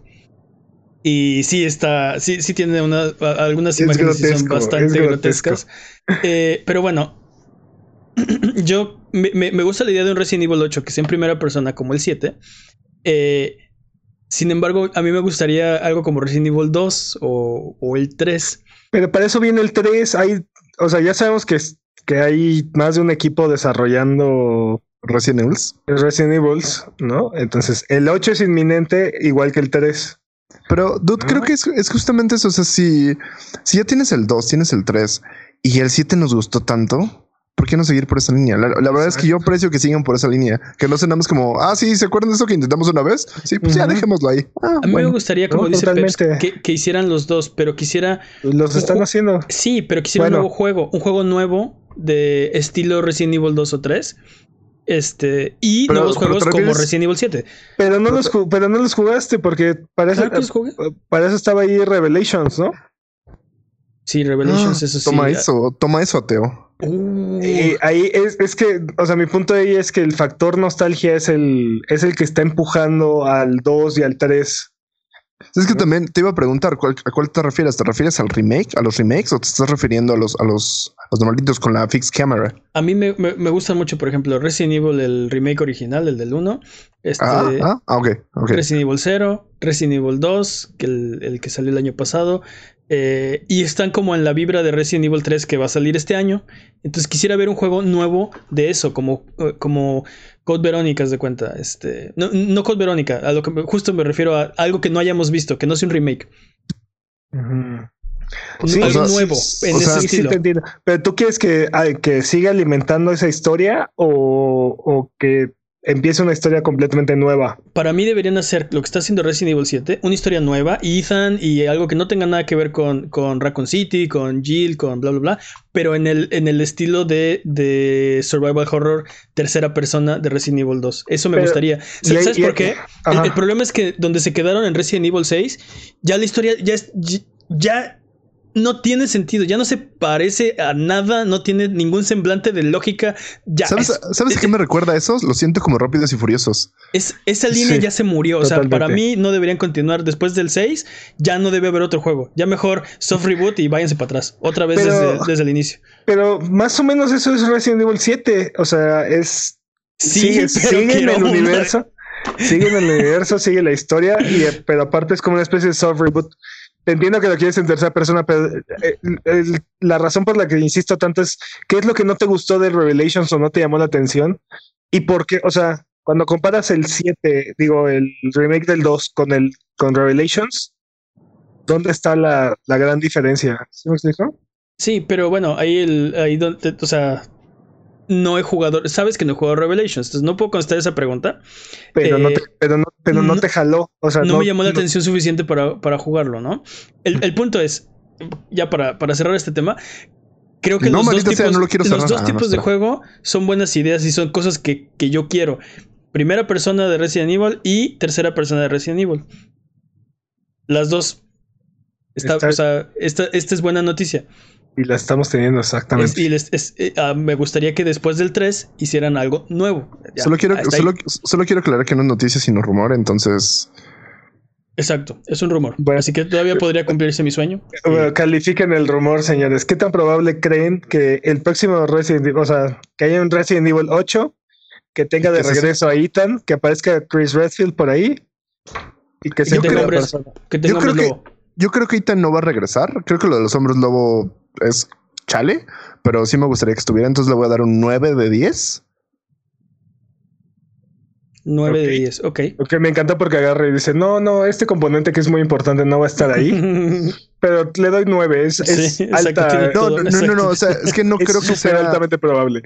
Y sí está, sí, sí tiene una, algunas Es imágenes que son bastante grotescas. Eh, pero bueno, yo me, me- gusta la idea de un Resident Evil 8 que sea en primera persona como el 7. Eh, sin embargo, a mí me gustaría algo como Resident Evil 2 o, o el 3. Pero para eso viene el 3. Hay, o sea, ya sabemos que, que hay más de un equipo desarrollando Resident Evil. Resident Evil, ¿no? Entonces, el 8 es inminente, igual que el 3. Pero, dude, creo que es, es justamente eso. O sea, si, si ya tienes el 2, tienes el 3 y el 7 nos gustó tanto, ¿por qué no seguir por esa línea? La, la verdad es que yo aprecio que sigan por esa línea. Que no sea nada más como, ah, sí, ¿se acuerdan de eso que intentamos una vez? Sí, pues ya dejémoslo ahí. Ah, A mí bueno. me gustaría, como No, dice Peps, que, que hicieran los dos, pero quisiera. Los están haciendo. Sí, pero quisiera Bueno. un nuevo juego. Un juego nuevo de estilo Resident Evil 2 o 3. Este. Y Pero- nuevos pero juegos como Resident Evil 7. Pero no, los, pero no los jugaste porque para que los jugué. para eso estaba ahí Revelations, ¿no? Sí, Revelations, Ah, eso sí. Toma eso, toma eso, Ateo. Uh, Y ahí es, es que, o sea, mi punto ahí es que el factor nostalgia es el, es el que está empujando al 2 y al 3. Es que también te iba a preguntar, ¿cuál- ¿a cuál te refieres? ¿Te refieres al remake, a los remakes o te estás refiriendo a los, a los, a los normalitos con la fixed camera? A mí me, me, me gusta mucho, por ejemplo, Resident Evil, el remake original, el del 1. Este, Ah, ah, ah, ok, ok. Resident Evil 0, Resident Evil 2, que el, el que salió el año pasado. eh, y están como en la vibra de Resident Evil 3 que va a salir este año. Entonces quisiera ver un juego nuevo de eso, como, eh, como Code Verónica, haz de cuenta. Este, no, no Code Verónica, a lo que justo me refiero a algo que no hayamos visto, que no sea un remake. Sí, algo o sea, nuevo en o ese sea, sí, estilo. te. Pero tú quieres que, que siga alimentando esa historia o, o que empiece una historia completamente nueva. Para mí deberían hacer lo que está haciendo Resident Evil 7, una historia nueva, y Ethan y algo que no tenga nada que ver con, con Raccoon City, con Jill, con bla bla bla, pero en el, en el estilo de, de Survival Horror tercera persona de Resident Evil 2. Eso me Pero- gustaría. y ¿Sabes y por qué? El, problema es que donde se quedaron en Resident Evil 6, ya la historia ya es. ya no tiene sentido, ya no se parece a nada, no tiene ningún semblante de lógica. Ya ¿Sabes, es- ¿sabes a qué me recuerda eso? Lo siento como rápidos y furiosos. es, esa línea Sí, ya se murió. O sea, totalmente. para mí no deberían continuar después del 6. Ya no debe haber otro juego. Ya mejor soft reboot y váyanse para atrás. Otra vez Pero- desde, desde el inicio. Pero más o menos eso es Resident Evil 7. O sea, es. Sí, sigue, pero sigue en el una- universo. Sigue en el universo, sigue la historia, y, eh, pero aparte es como una especie de soft reboot. Te entiendo que lo quieres en tercera persona, pero eh, el- la razón por la que insisto tanto es qué es lo que no te gustó de Revelations o no te llamó la atención y por qué, o sea, cuando comparas el 7, digo, el remake del 2 con el con Revelations, ¿dónde está la, la gran diferencia? ¿Sí me explico? Sí, pero bueno, ahí el. Ahí donde. O sea. No he jugado. Sabes que no he jugado Revelations. Entonces no puedo contestar esa pregunta. Pero no Eh, te, pero no, pero no no- te jaló. O sea, no, me llamó la no- atención suficiente para, para jugarlo, ¿no? El, el punto es, ya para, para cerrar este tema, creo que los dos sea, tipos, los cerrar. dos Ah, tipos de juego son buenas ideas y son cosas que, que yo quiero. Primera persona de Resident Evil y tercera persona de Resident Evil. Las dos. Está- o sea, esta, esta es buena noticia. Y la estamos teniendo exactamente. Es- y les- es- eh, ah, me gustaría que después del 3 hicieran algo nuevo. Ya, solo, quiero, ahí. solo, solo quiero aclarar que no es noticia sino rumor, entonces... Exacto, es un rumor. Bueno. Así que todavía podría cumplirse mi sueño. Bueno, califiquen el rumor, señores. ¿Qué tan probable creen que el próximo Resident Evil, o sea, que haya un Resident Evil 8, que tenga de Que se- regreso a Ethan, que aparezca Chris Redfield por ahí y que Y sea que tenga primera hombres, que tenga Yo creo que-. Yo creo que Ethan no va a regresar. Creo que lo de los hombres lobo es chale, pero sí me gustaría que estuviera. Entonces le voy a dar un 9 de 10. 9 de Ok. 10, ok. Que me encanta porque agarra y dice, no, no, este componente que es muy importante no va a estar ahí, pero le doy 9, es, es Sí, exacto, alta, No, no, no, no, O sea, es que no es creo que sea. altamente probable.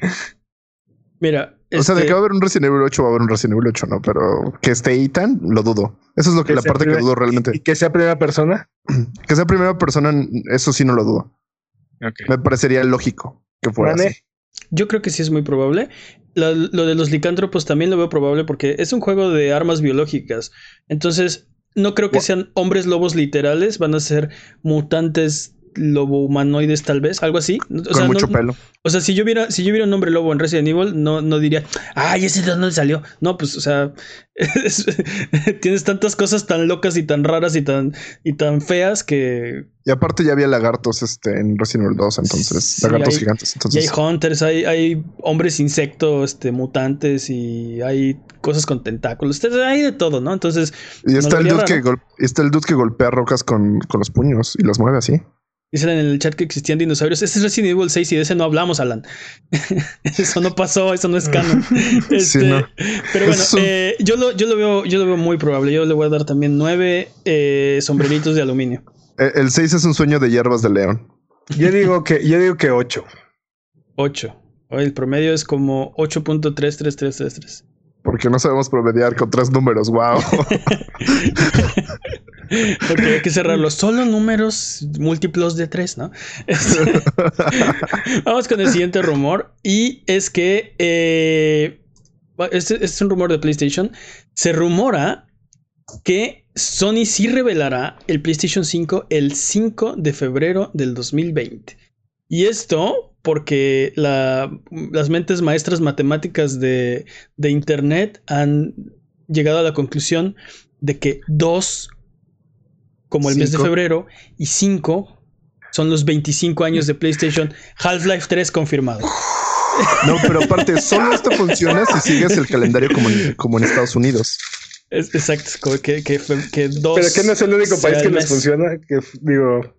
Mira, O sea, de este, que va a haber un Resident Evil 8, va a haber un Resident Evil 8, no, pero que esté Ethan, lo dudo. Eso es lo que Que la parte que dudo Y realmente. que sea primera persona. Que sea primera persona, eso sí no lo dudo. Me parecería lógico que fuera así. yo creo que sí es muy probable. Lo, lo de los licántropos también lo veo probable porque es un juego de armas biológicas. Entonces, no creo que sean hombres lobos literales, van a ser mutantes lobo humanoides tal vez, algo así. O Con sea, mucho no- pelo. O sea, si yo viera, si yo viera un hombre lobo en Resident Evil, no, no diría, ay, ese de dónde salió. No, pues, o sea, es- tienes tantas cosas tan locas y tan raras y tan, y tan feas que. Y aparte ya había lagartos este, en Resident Evil 2, entonces, Sí, lagartos hay- gigantes. Y hay Entonces, hunters, hay, hay hombres insecto, este, mutantes y hay cosas con tentáculos. Hay de todo, ¿no? Entonces, y está, no el dude que está el dude que golpea rocas con, con los puños y las mueve así. Dicen en el chat que existían dinosaurios. Ese es Resident Evil 6 y de ese no hablamos, Alan. eso no pasó, eso no es canon. Este, no. Pero bueno, eh, yo, lo, yo, lo veo, yo lo veo muy probable. Yo le voy a dar también nueve eh, sombreritos de aluminio. Eh, El 6 es un sueño de hierbas de león. yo digo que, yo digo que 8. Ocho. El promedio es como 8.33333. Porque no sabemos promediar con tres números, wow. Porque hay que cerrarlo. Solo números múltiplos de tres, ¿no? Vamos con el siguiente rumor. Y es que eh, este, es un rumor de PlayStation. Se rumora que Sony sí revelará el PlayStation 5 el 5 de febrero del 2020. Y esto porque las mentes maestras matemáticas de, de Internet han llegado a la conclusión de que dos como el mes de febrero, y 5 son los 25 años de PlayStation. Half-Life 3 confirmado. No, pero aparte, solo esto funciona si sigues el calendario como en, como en Estados Unidos. Es, exacto, como que, que, que dos. Pero que no es el único país que les funciona. Que digo.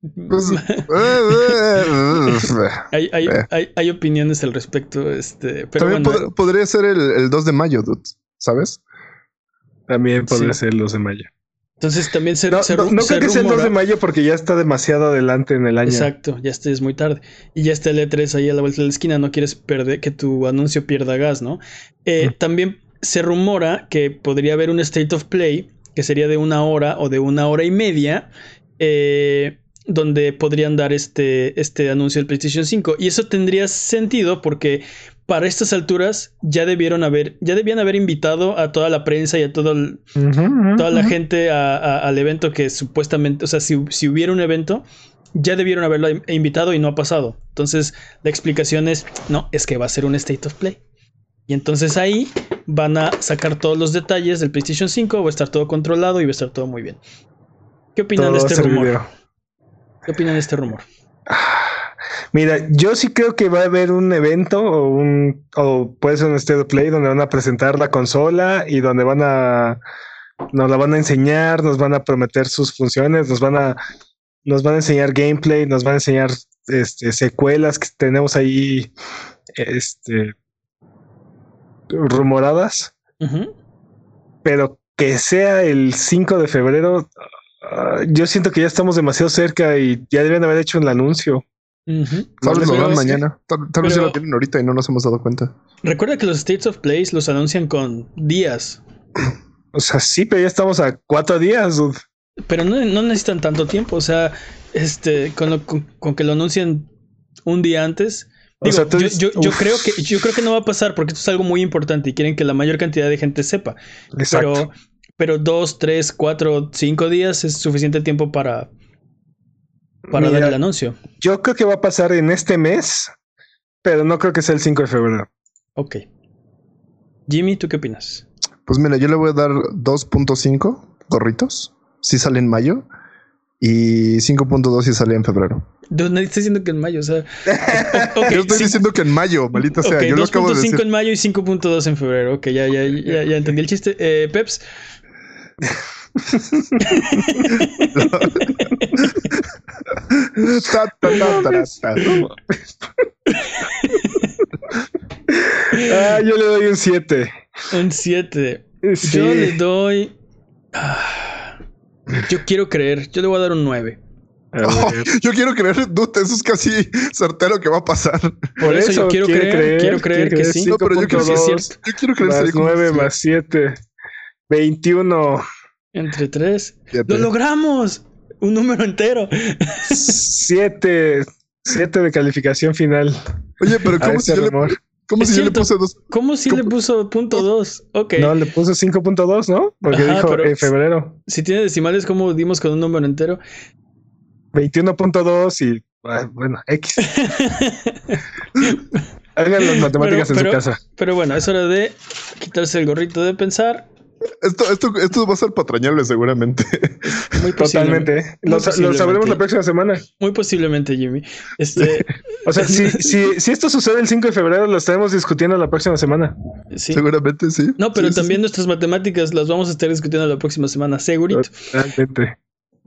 Pues, hay, hay, hay, hay, opiniones al respecto. Este, pero También bueno, podría ser el, el, 2 de mayo, dude, ¿sabes? También podría ser el 2 de mayo. Entonces también se. No, se, no, no se creo que sea el 2 de mayo porque ya está demasiado adelante en el año. Exacto, ya este es muy tarde. Y ya está el E3 ahí a la vuelta de la esquina, no quieres perder que tu anuncio pierda gas, ¿no? Eh, mm. También se rumora que podría haber un State of Play que sería de una hora o de una hora y media. Eh, donde podrían dar este, este anuncio del PlayStation 5. Y eso tendría sentido porque para estas alturas ya debieron haber, ya debían haber invitado a toda la prensa y a todo toda la gente al evento que supuestamente, o sea, si, hubiera un evento, ya debieron haberlo invitado y no ha pasado. Entonces, la explicación es, no, es que va a ser un State of Play. Y entonces ahí van a sacar todos los detalles del PlayStation 5, va a estar todo controlado y va a estar todo muy bien. ¿Qué opinan de este rumor? ¿Qué opinan de este rumor? Mira, yo sí creo que va a haber un evento o un o puede ser un State of Play donde van a presentar la consola y donde van a nos la van a enseñar, nos van a prometer sus funciones, nos van a nos van a enseñar gameplay, nos van a enseñar este, secuelas que tenemos ahí este rumoradas. Pero que sea el 5 de febrero, uh, yo siento que ya estamos demasiado cerca y ya deben haber hecho el anuncio. Tal vez lo dan mañana. Tal, vez ya lo tienen ahorita y no nos hemos dado cuenta. Recuerda que los States of Plays los anuncian con días. O sea, sí, pero ya estamos a cuatro días. Pero no, necesitan tanto tiempo. O sea, este, con, con, que lo anuncien un día antes. Digo, yo, yo, creo que, yo creo que no va a pasar porque esto es algo muy importante y quieren que la mayor cantidad de gente sepa. Exacto. Pero, pero dos, tres, cuatro, cinco días es suficiente tiempo para, para dar el anuncio. Yo creo que va a pasar en este mes, pero no creo que sea el 5 de febrero. Ok. Jimmy, ¿tú qué opinas? Pues mira, yo le voy a dar 2.5 gorritos si sale en mayo y 5.2 si sale en febrero. Nadie está diciendo que en mayo, o sea. Okay, yo estoy diciendo que en mayo, malita sea. Okay, yo 2.5 en mayo y 5.2 en febrero. Ok, ya, ya, ya, ya entendí el chiste. Eh, Peps. Ah, yo le doy un 7. Un 7. Yo le doy. Ah, yo quiero creer. Yo le voy a dar un 9. Oh, yo quiero creer, dude, eso es casi certero que va a pasar. Por, eso, yo quiero creer, quiero creer que sí. No, pero yo quiero, yo quiero creer más 9 más 7. 21. Entre 3. ¡Lo logramos! Un número entero. 7. 7 de calificación final. Oye, pero ¿cómo si yo le, ¿Cómo si yo le puse 2? ¿Cómo si le puso punto 2? Ok. No, le puso 5.2, ¿no? Porque dijo en febrero. Si tiene decimales, ¿cómo dimos con un número entero? 21.2 y ah, bueno, X. Hagan las matemáticas en su casa. Pero bueno, es hora de quitarse el gorrito de pensar esto, esto, esto va a ser patrañable seguramente. Muy Totalmente. Lo, sabremos la próxima semana. Muy posiblemente, Jimmy. Este... o sea, si, si, si, esto sucede el 5 de febrero, lo estaremos discutiendo la próxima semana. Seguramente sí. No, pero también nuestras matemáticas las vamos a estar discutiendo la próxima semana, segurito. Totalmente.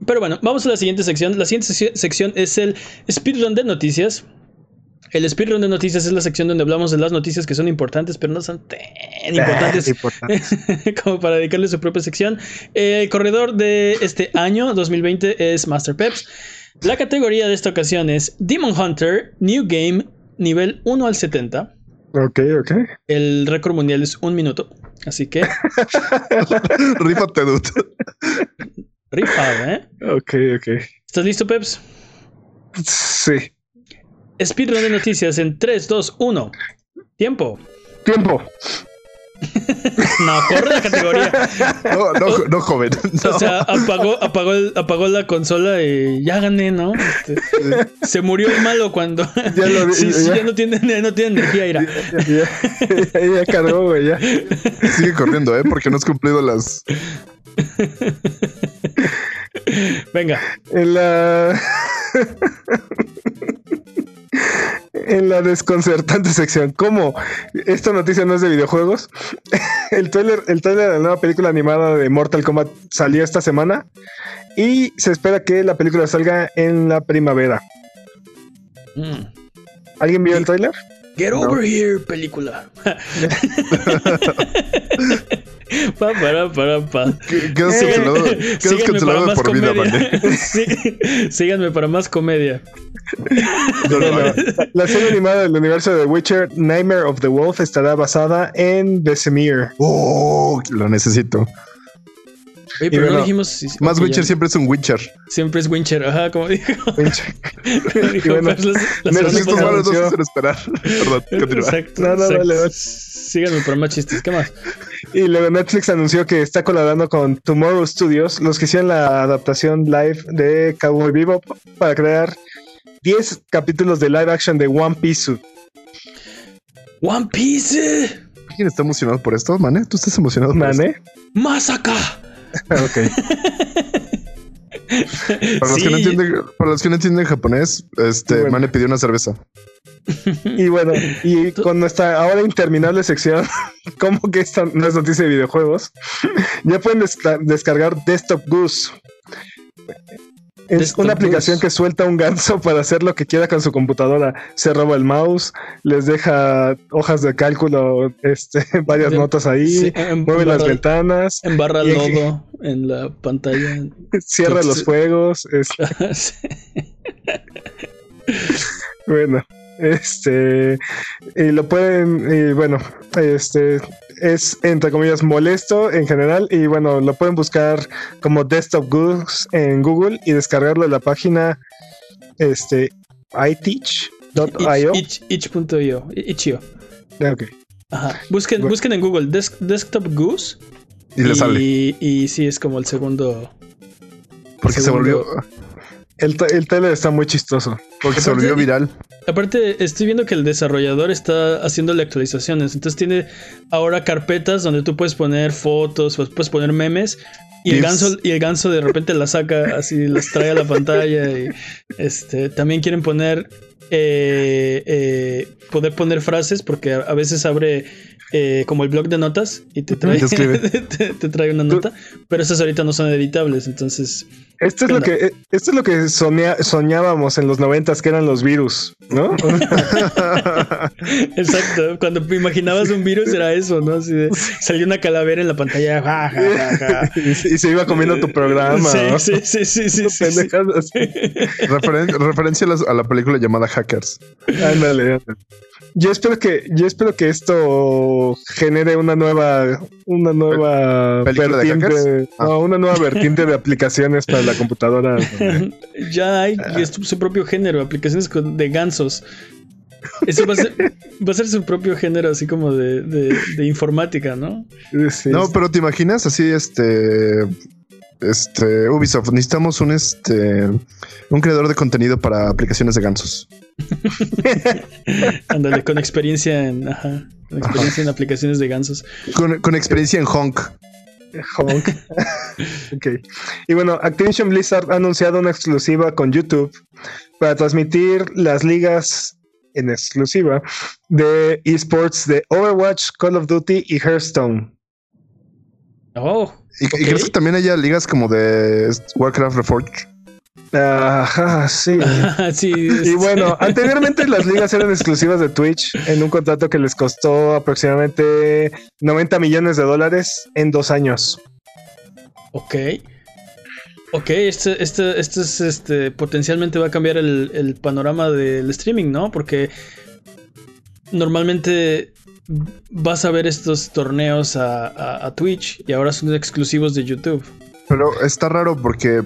Pero bueno, vamos a la siguiente sección. La siguiente sección es el speedrun de noticias. El speedrun de noticias es la sección donde hablamos de las noticias que son importantes, pero no son tan importantes, como para dedicarle su propia sección. El corredor de este año, 2020, es Master Peps. La categoría de esta ocasión es Demon Hunter New Game nivel 1 al 70. Ok, ok. El récord mundial es un minuto. Así que Rífate, dude. rifado, ¿eh? Ok, ok. ¿Estás listo, Peps? Sí. Speedrun de noticias en 3, 2, 1. Tiempo. Tiempo. No, corre la categoría. No, no, no, joven. No. O sea, apagó, apagó, el- apagó la consola y ya gané, ¿no? Este, se murió el malo cuando. Ya lo vi, sí, sí, ya. ya no tiene, ya no tiene energía, Ira. Ya, ya, ya cargó, güey, ya. Sigue corriendo, ¿eh? Porque no has cumplido las. Venga. En la. En la desconcertante sección. ¿Cómo? Esta noticia no es de videojuegos. El trailer, el trailer de la nueva película animada de Mortal Kombat salió esta semana. Y se espera que la película salga en la primavera. Mm. ¿Alguien vio el trailer? Get over here, película. pa, para, para, pa. Quedas cancelado, quedas síganme para cancelado más por vida, comedia. man. Sí, síganme para más comedia. No, no, no. La serie animada del universo de Witcher, Nightmare of the Wolf, estará basada en Vesemir. Oh, lo necesito. Oye, pero bueno, no dijimos. si- Más Witcher ya. siempre es un Witcher. Siempre es Wincher, ajá, como dijo. Witcher. dijo bueno, Pers la- la Netflix semana Estos pasada. pasada. malos no se anunció- hacen esperar. Perdón, continúa. Exacto. No, no, exacto. dale, dale. Síganme para más chistes. ¿Qué más? Y luego Netflix anunció que está colaborando con Tomorrow Studios, los que hicieron la adaptación live de Cowboy Bebop, para crear 10 capítulos de live action de One Piece. One Piece. ¿Alguien está emocionado por esto, Mane? ¿Tú estás emocionado por Mane. Masaka. Ok. Para, los Sí. que no entienden, para los que no entienden japonés, este, Bueno. Mane pidió una cerveza. Y bueno, y con nuestra ahora interminable sección, como que esta no es noticia de videojuegos, ya pueden desca- descargar Desktop Goose. Es una aplicación que suelta un ganso para hacer lo que quiera con su computadora. Se roba el mouse, les deja hojas de cálculo, este, varias De- notas ahí, Sí, em- mueve las ventanas, Embarra Y- lodo en la pantalla. cierra los fuegos. es- Sí. Bueno, este, y lo pueden, y bueno, este, es entre comillas molesto en general y bueno, lo pueden buscar como Desktop Goose en Google y descargarlo de la página, este, iteach.io. Itch- Itch.io. Itch.io. Ok. Ajá. Busquen, Bueno. busquen en Google Desk- Desktop Goose. Y le sale. Y, y sí, es como el segundo. Porque se segundo- volvió, El, el trailer está muy chistoso. porque se volvió viral. Aparte, estoy viendo que el desarrollador está haciéndole actualizaciones. Entonces tiene ahora carpetas donde tú puedes poner fotos, pues, puedes poner memes. Y el, ganso, y el ganso de repente las saca así, las trae a la pantalla. Y este, también quieren poner. eh, eh, poder poner frases porque a veces abre eh, como el blog de notas y te trae, Te escribe. te, te trae una nota. Pero esas ahorita no son editables. Entonces, Esto es ¿Qué lo que, esto es lo que soñábamos en los noventas que eran los virus, ¿no? Exacto, cuando imaginabas un virus era eso, ¿no? Así de, salió una calavera en la pantalla. ja, ja, ja, ja. y, se- y se iba comiendo tu programa. Sí, ¿no? sí, sí, sí, sí, sí, sí. Pendejadas así. Referen- referencia a, las- a la película llamada Hackers. Ándale, ándale. Yo espero que, yo espero que esto genere una nueva, una nueva ¿Película de vertiente? Ah. no, una nueva vertiente de aplicaciones para la computadora. donde- Ya hay es su propio género, aplicaciones de gansos. Eso va a ser, va a ser su propio género, así como de, de- de informática, ¿no? sí, No, pero te imaginas así, este. Este, Ubisoft, necesitamos un este un creador de contenido para aplicaciones de gansos. Ándale, con experiencia en, ajá, con experiencia en aplicaciones de gansos. Con, con experiencia en Honk. Honk. ok. Y bueno, Activision Blizzard ha anunciado una exclusiva con YouTube para transmitir las ligas en exclusiva de esports de Overwatch, Call of Duty y Hearthstone. Oh, ¿Y, y Ok. crees que también haya ligas como de Warcraft Reforged? Ajá, sí. sí. Y bueno, anteriormente las ligas eran exclusivas de Twitch en un contrato que les costó aproximadamente 90 millones de dólares en dos años. Ok. Ok, este, este, este es este. Potencialmente va a cambiar el, el panorama del streaming, ¿no? Porque normalmente vas a ver estos torneos a, a- a Twitch y ahora son exclusivos de YouTube. Pero está raro porque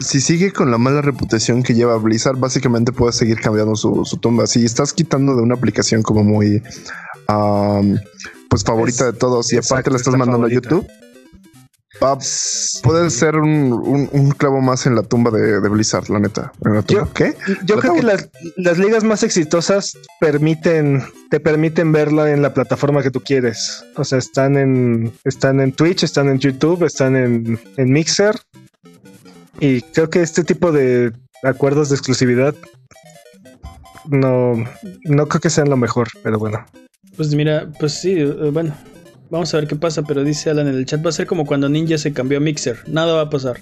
si sigue con la mala reputación que lleva Blizzard, básicamente puedes seguir cambiando su, su tumba. Si estás quitando de una aplicación como muy am, pues favorita Es- de todos y aparte la estás está mandando favorita. a YouTube, va- puede ser un, un- un clavo más en la tumba de, de Blizzard, la neta. La. Yo- ¿Qué? Yo creo que las, las ligas más exitosas permiten, te permiten verla en la plataforma que tú quieres. O sea, están en, están en Twitch, están en YouTube, están en, en Mixer. Y creo que este tipo de acuerdos de exclusividad no, no creo que sean lo mejor, pero bueno. Pues mira, pues sí, eh, bueno, vamos a ver qué pasa, pero dice Alan en el chat, va a ser como cuando Ninja se cambió a Mixer, nada va a pasar.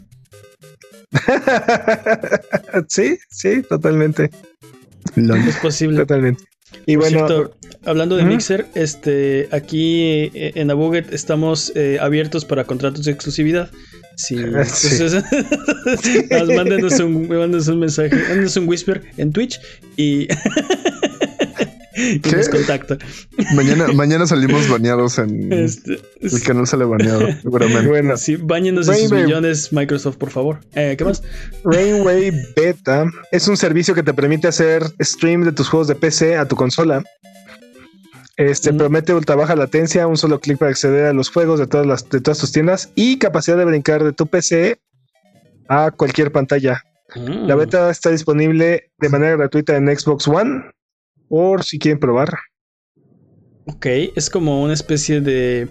sí, sí, totalmente, Lol. Es posible. totalmente. Y Por bueno, cierto, hablando de. Mixer, este, aquí eh, en Abuget estamos eh, abiertos para contratos de exclusividad. Sí, sí. entonces, más mándenos un, mándenos un mensaje, mándenos un whisper en Twitch y, y nos contactan. mañana, mañana salimos baneados en Este, el canal sale baneado, seguramente. bueno, sí, bañenos sus Rainbow. millones, Microsoft, por favor. Eh, ¿Qué más? Rainway Beta es un servicio que te permite hacer stream de tus juegos de PC a tu consola. Este Mm. promete ultra baja latencia, un solo clic para acceder a los juegos de todas las de todas tus tiendas y capacidad de brincar de tu PC a cualquier pantalla. La Mm. beta está disponible de manera gratuita en Xbox One por si quieren probar. Ok, es como una especie de.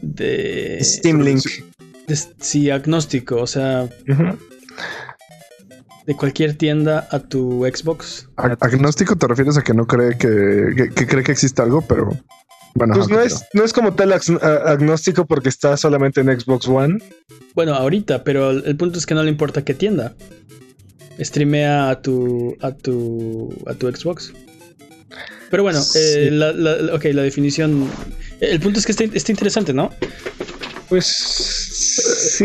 de. Steam Link. de- sí, agnóstico, o sea. De cualquier tienda a tu Xbox. Ag- Agnóstico te refieres a que no cree que, que, que cree que existe algo, pero bueno. Pues ajá, no es, no es como tal agnóstico porque está solamente en Xbox One. Bueno, ahorita, pero el, el punto es que no le importa qué tienda. Streamea a tu. a tu. a tu Xbox. Pero bueno, eh, Sí. la, la- ok, la definición. El punto es que está, está interesante, ¿no? Pues sí.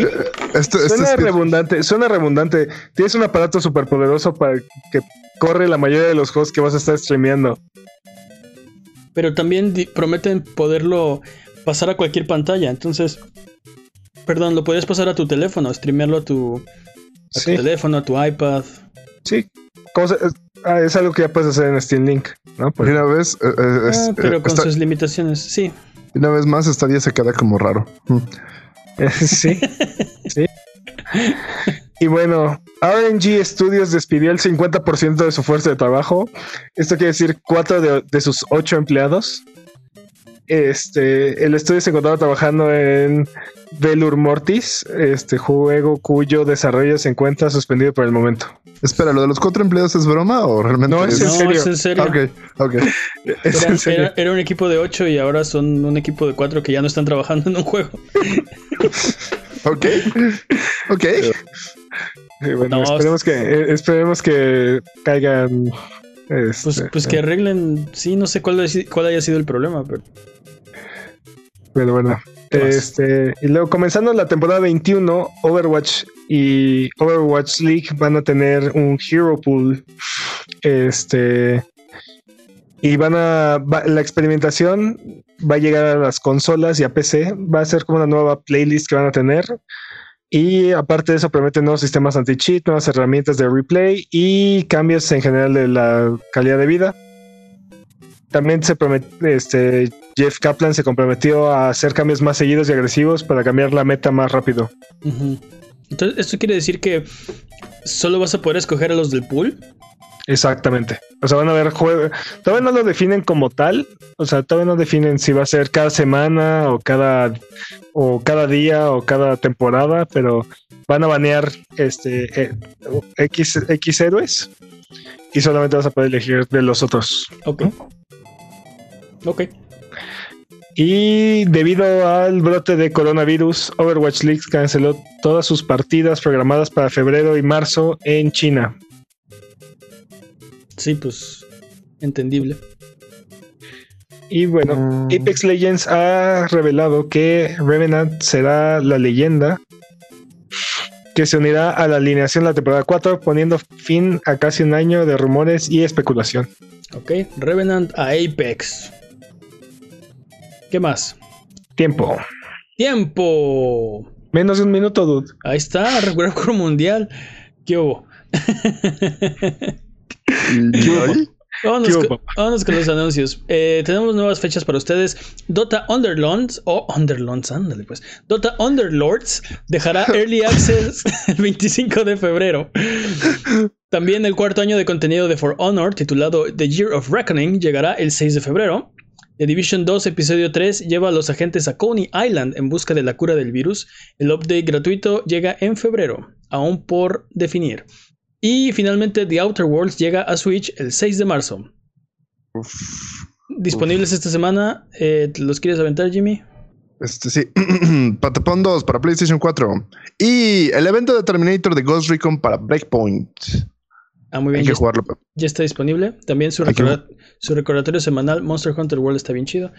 Este, este Suena es que- redundante, suena redundante. Tienes un aparato súper poderoso para que corre la mayoría de los juegos que vas a estar streameando. Pero también prometen poderlo pasar a cualquier pantalla. Entonces, perdón, lo puedes pasar a tu teléfono, streamearlo a tu, a tu Sí, teléfono, a tu iPad. sí. Cosa- es, ah, es algo que ya puedes hacer en Steam Link, ¿no? Pues, una vez, eh, eh, es- Ah, pero eh, con sus limitaciones, sí. Una vez más, esta día se queda como raro. Sí, sí. Y bueno, RNG Studios despidió el 50% de su fuerza de trabajo. Esto quiere decir cuatro de, de sus ocho empleados. Este, el estudio se encontraba trabajando en Velur Mortis, este juego cuyo desarrollo se encuentra suspendido por el momento. Espera, ¿lo de los cuatro empleados es broma o realmente No, es en no, serio. es en serio. Ok, ok. Es Era, en serio. era- era un equipo de 8 y ahora son un equipo de 4 que ya no están trabajando en un juego. Ok. Ok. Sí, bueno, No, esperemos que eh, esperemos que caigan. Pues, este, pues que arreglen. Sí, no sé cuál, haya- cuál haya sido el problema, pero. Pero bueno, este, y luego comenzando la temporada 21, Overwatch y Overwatch League van a tener un Hero Pool. Este, y van a, va- la experimentación va a llegar a las consolas y a PC. Va a ser como una nueva playlist que van a tener. Y aparte de eso, prometen nuevos sistemas anti-cheat, nuevas herramientas de replay y cambios en general de la calidad de vida. También se promete, este, Jeff Kaplan se comprometió a hacer cambios más seguidos y agresivos para cambiar la meta más rápido. Entonces, ¿esto quiere decir que solo vas a poder escoger a los del pool? Exactamente. O sea, van a ver juegos. Todavía no lo definen como tal. O sea, todavía no definen si va a ser cada semana o cada o cada día o cada temporada, pero van a banear este eh, X, X héroes y solamente vas a poder elegir de los otros. Ok. Ok. Y debido al brote de coronavirus, Overwatch League canceló todas sus partidas programadas para febrero y marzo en China. Sí, pues. Entendible. Y bueno, Mm, Apex Legends ha revelado que Revenant será la leyenda que se unirá a la alineación de la temporada 4, poniendo fin a casi un año de rumores y especulación. Ok, Revenant a Apex. ¿Qué más? Tiempo. Tiempo. Menos de un minuto, dude. Ahí está, récord mundial. ¿Qué hubo? Vámonos, ¿Qué hubo, con, papá? vámonos con los anuncios. Eh, tenemos nuevas fechas para ustedes. Dota Underlords, o Underlords, ándale pues. Dota Underlords dejará Early Access el 25 de febrero. También el cuarto año de contenido de For Honor, titulado The Year of Reckoning, llegará el 6 de febrero. The Division 2, episodio 3, lleva a los agentes a Coney Island en busca de la cura del virus. El update gratuito llega en febrero, aún por definir. Y finalmente The Outer Worlds llega a Switch el 6 de marzo. Uf, Disponibles esta semana. Eh, ¿te ¿Los quieres aventar, Jimmy? este sí. Patapon 2 para PlayStation 4. Y el evento de Terminator de Ghost Recon para Breakpoint. Ah, muy Hay bien. que Ya, jugarlo. Pep. ya está disponible. También su, Hay que- su recordatorio semanal Monster Hunter World está bien chido.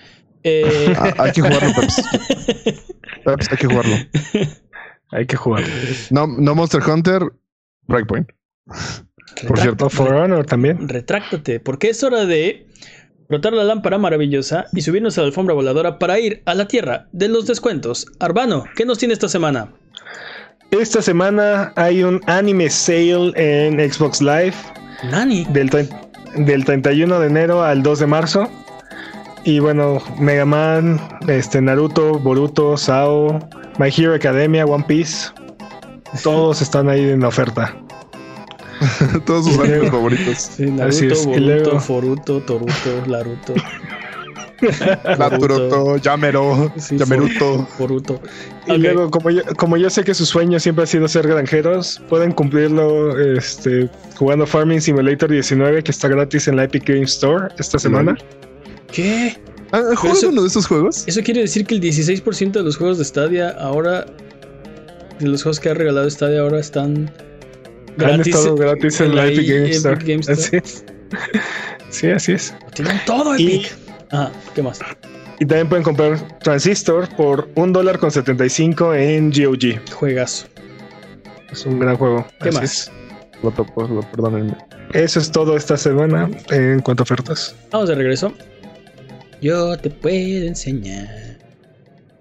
Eh, Ah, hay que jugarlo, Peps. Peps, hay que jugarlo. Hay que jugar. No, no Monster Hunter, Breakpoint. Por cierto. For también. retráctate, porque es hora de rotar la lámpara maravillosa y subirnos a la alfombra voladora para ir a la tierra de los descuentos. Arbano, ¿qué nos tiene esta semana? Esta semana hay un anime sale en Xbox Live Nani. del, del 31 de enero al 2 de marzo. Y bueno, Mega Man, este, Naruto, Boruto, Sao, My Hero Academia, One Piece. Todos están ahí en oferta. Todos sus animes favoritos. Sí, Así Naruto, es, Boruto, luego- Foruto, Toruto, Laruto. Naturoto, Yamero, Sí, Yameruto. Boruto. Y luego, como yo, como yo sé que su sueño siempre ha sido ser granjeros, pueden cumplirlo este, jugando Farming Simulator 19, que está gratis en la Epic Games Store esta semana. ¿Qué? ¿Han jugado eso- uno de esos juegos? Eso quiere decir que el 16% de los juegos de Stadia ahora. De los juegos que ha regalado Stadia ahora están. Han estado gratis en, la Epic Games Store. Store. Así es. Sí, así es. Tienen todo Y- Epic. Ajá, ¿qué más? Y también pueden comprar Transistor por un dólar con 75 en GOG. Juegazo. Es un gran juego. ¿Qué Así más? es. Lo topo, lo- perdónenme. Eso es todo esta semana en cuanto a ofertas. Vamos de regreso. Yo te puedo enseñar.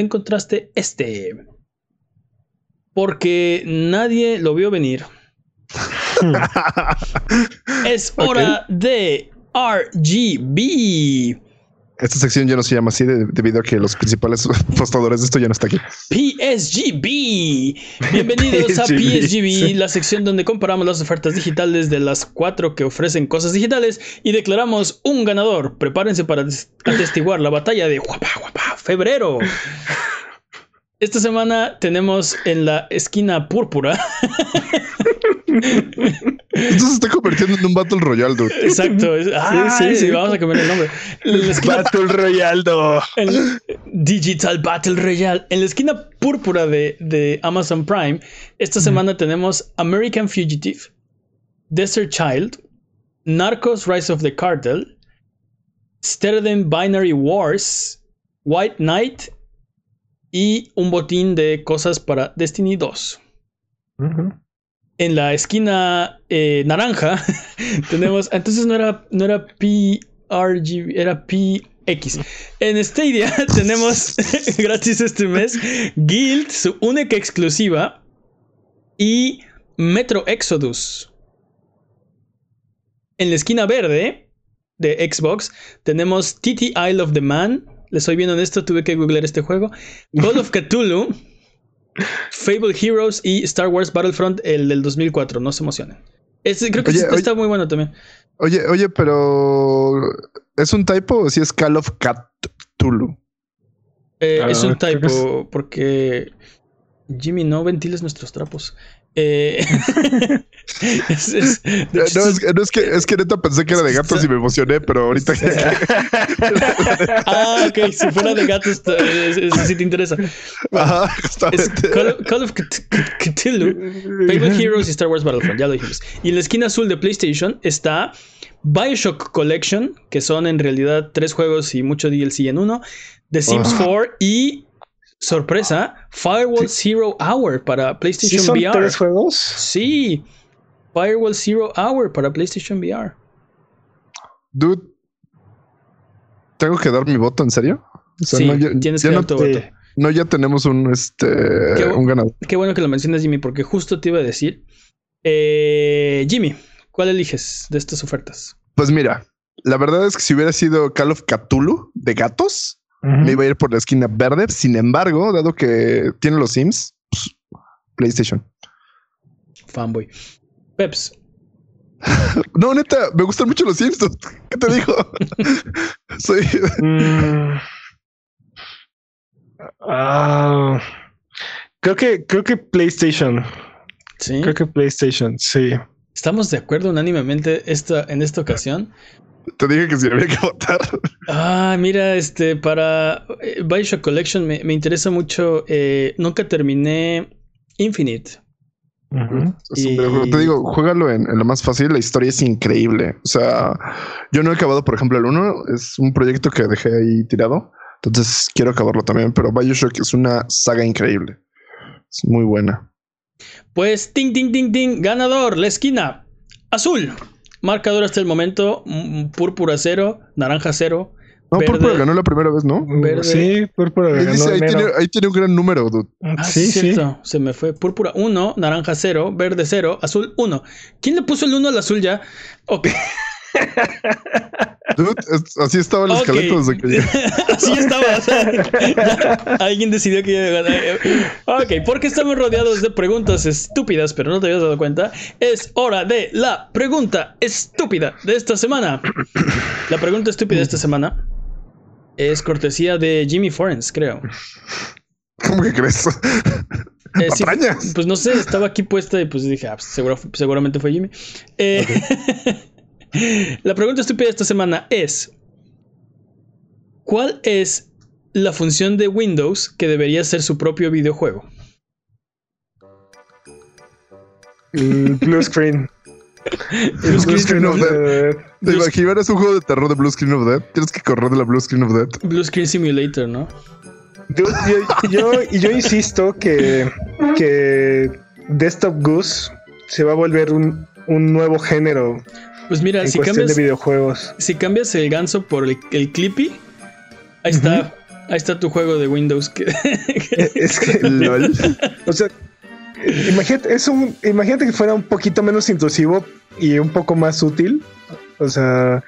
encontraste este. Porque nadie lo vio venir. Es hora de RGB. Esta sección ya no se llama así de- debido a que los principales postadores de esto ya no está aquí. PSGB. Bienvenidos a PSGB, la sección donde comparamos las ofertas digitales de las cuatro que ofrecen cosas digitales y declaramos un ganador. Prepárense para atestiguar la batalla de guapa, guapa, febrero. Esta semana tenemos en la esquina púrpura. Esto se está convirtiendo en un Battle Royale, dude. Exacto. es- ah, sí, sí. Vamos a cambiar el nombre. En la esquina Battle Royaldo. El Digital Battle Royale. En la esquina púrpura de, de Amazon Prime, esta semana tenemos American Fugitive, Desert Child, Narcos Rise of the Cartel, Sterling Binary Wars, White Knight y un botín de cosas para Destiny 2. Ujú. En la esquina eh, naranja tenemos. Entonces no era, no era PRG, era PX. En Stadia tenemos gratis este mes Guild, su única exclusiva, y Metro Exodus. En la esquina verde de Xbox tenemos TT Isle of the Man. Les soy bien honesto, tuve que googlear este juego. Call of Cthulhu. Fable Heroes y Star Wars Battlefront, el del 2004, no se emocionen. Este, creo que Oye, este oye. está muy bueno también. Oye, oye, pero ¿es un typo o si es Call of Cthulhu? Eh, Ah, es un typo porque Jimmy, no ventiles nuestros trapos. Eh, Es- Eh, No, es- que- no, es que es que neta pensé que era de gatos y me emocioné, pero ahorita Ah, ok. Si fuera de gatos, eso sí te interesa. Ajá, Es justamente. Call of, Call Cthulhu, Fable Heroes y Star Wars Battlefront, ya lo dijimos. Y en la esquina azul de PlayStation está Bioshock Collection, que son en realidad tres juegos y mucho DLC en uno, The Sims Ah. 4 y, sorpresa, Firewall Zero Hour para ¿Sí PlayStation son VR. tres juegos? Sí, Firewall Zero Hour para PlayStation VR. Dude, ¿tengo que dar mi voto en serio? O sea, Sí, no, ya, tienes ya que no, dar tu voto. no, ya tenemos un, este, Qué un ganador. Qué bueno que lo mencionas, Jimmy, porque justo te iba a decir. Eh, Jimmy, ¿cuál eliges de estas ofertas? Pues mira, la verdad es que si hubiera sido Call of Cthulhu de gatos, me iba a ir por la esquina verde. Sin embargo, dado que tiene los Sims, pues, PlayStation. Fanboy. Peps, No, neta, me gustan mucho los Sims. dude. ¿Qué te digo? Soy. Mm. Ah, creo que creo que PlayStation. ¿sí? Creo que PlayStation, sí. Estamos de acuerdo unánimemente esta, en esta ocasión. Te dije que si había que votar. Ah, mira, este, para eh, Bioshock Collection me, me interesa mucho. eh, nunca terminé Infinite. Ujú. Es un Y- videojuego. Te digo, juégalo en, en lo más fácil. La historia es increíble. O sea, yo no he acabado, por ejemplo, el 1. Es un proyecto que dejé ahí tirado. Entonces quiero acabarlo también. Pero Bioshock es una saga increíble. Es muy buena. Pues, ting, ting, ting, ting, ganador, la esquina azul. Marcador hasta el momento: púrpura cero, naranja cero. No, Verde. Púrpura ganó la primera vez, ¿no? Verde. Sí, Púrpura Ahí, ganó dice, ahí, tiene, ahí tiene un gran número, dude. Ah, sí, sí, sí. cierto. Se me fue. Púrpura 1, naranja 0, verde 0, azul 1. ¿Quién le puso el 1 al azul ya? Ok. Dude, así estaba el Ok. esqueleto desde que. Así estaba. o sea, ya alguien decidió que iba a ganar. Ok, porque estamos rodeados de preguntas estúpidas, pero no te habías dado cuenta. Es hora de la pregunta estúpida de esta semana. La pregunta estúpida de esta semana es cortesía de Jimmy Forens, creo. ¿Cómo que crees? Eh, sí, pues no sé, estaba aquí puesta y pues dije, ah, pues seguro- seguramente fue Jimmy. Eh, la pregunta estúpida de esta semana es: ¿Cuál es la función de Windows que debería ser su propio videojuego? El Blue Screen. Blue Screen Screen of Eh, ¿Te imaginas un juego de terror de Blue Screen of Death? Tienes que correr de la Blue Screen of Death. Blue Screen Simulator, ¿no? Yo, yo, yo, y yo insisto que, que Desktop Goose se va a volver un, un nuevo género Pues mira, en si cuestión cambias, de videojuegos. si cambias el ganso por el, el Clippy, ahí está. Ahí está tu juego de Windows. Que, Es que, LOL. o sea, imagínate, es un, imagínate que fuera un poquito menos intrusivo y un poco más útil. O sea,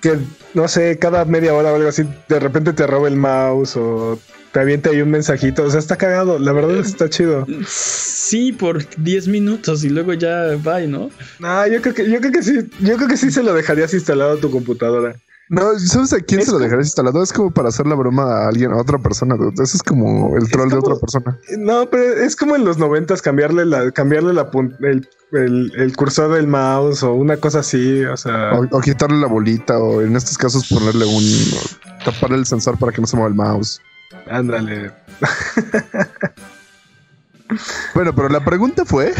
que no sé, cada media hora o algo así, de repente te roba el mouse o te avienta ahí un mensajito. O sea, está cagado. La verdad está chido. sí, por 10 minutos y luego ya bye, ¿no? No, yo creo que, yo creo que sí, yo creo que sí se lo dejarías instalado a tu computadora. No, ¿sabes a quién Es se lo dejarías instalado? Es como para hacer la broma a alguien, a otra persona. dude. Eso es como el troll de otra persona. No, pero es como en los noventas cambiarle la, cambiarle la el, el, el cursor del mouse o una cosa así. O sea, O, o quitarle la bolita, o en estos casos ponerle un. taparle el sensor para que no se mueva el mouse. ándale. Bueno, pero la pregunta fue.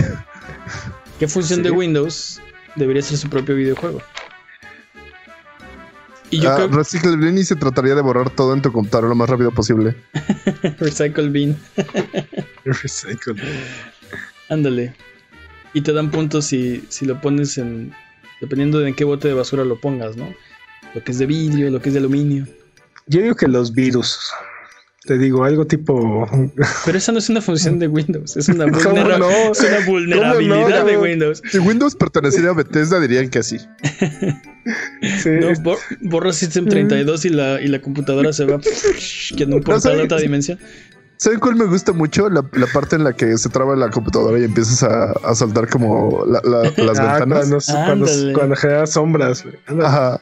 ¿Qué función Sí. de Windows debería ser su propio videojuego? Y yo ah, creo Recycle Bin y se trataría de borrar todo en tu computadora lo más rápido posible. Recycle Bin, Recycle. ándale. Y te dan puntos si, si lo pones en. Dependiendo de en qué bote de basura lo pongas, ¿no? Lo que es de vidrio, lo que es de aluminio. Yo digo que los virus. Te digo, algo tipo. Pero esa no es una función de Windows, es una, ¿Cómo vulnera- no? es una vulnerabilidad no? de Windows. Si Windows perteneciera a Bethesda, dirían que sí. Sí, No, bor- borra System 32 y la, y la computadora se va que en un portal ¿sabes? a otra dimensión. ¿Saben cuál me gusta mucho? La, la parte en la que se traba la computadora y empiezas a, a saltar como la- la- las Ah, ventanas. cuando, cuando, genera sombras. güey. Ajá.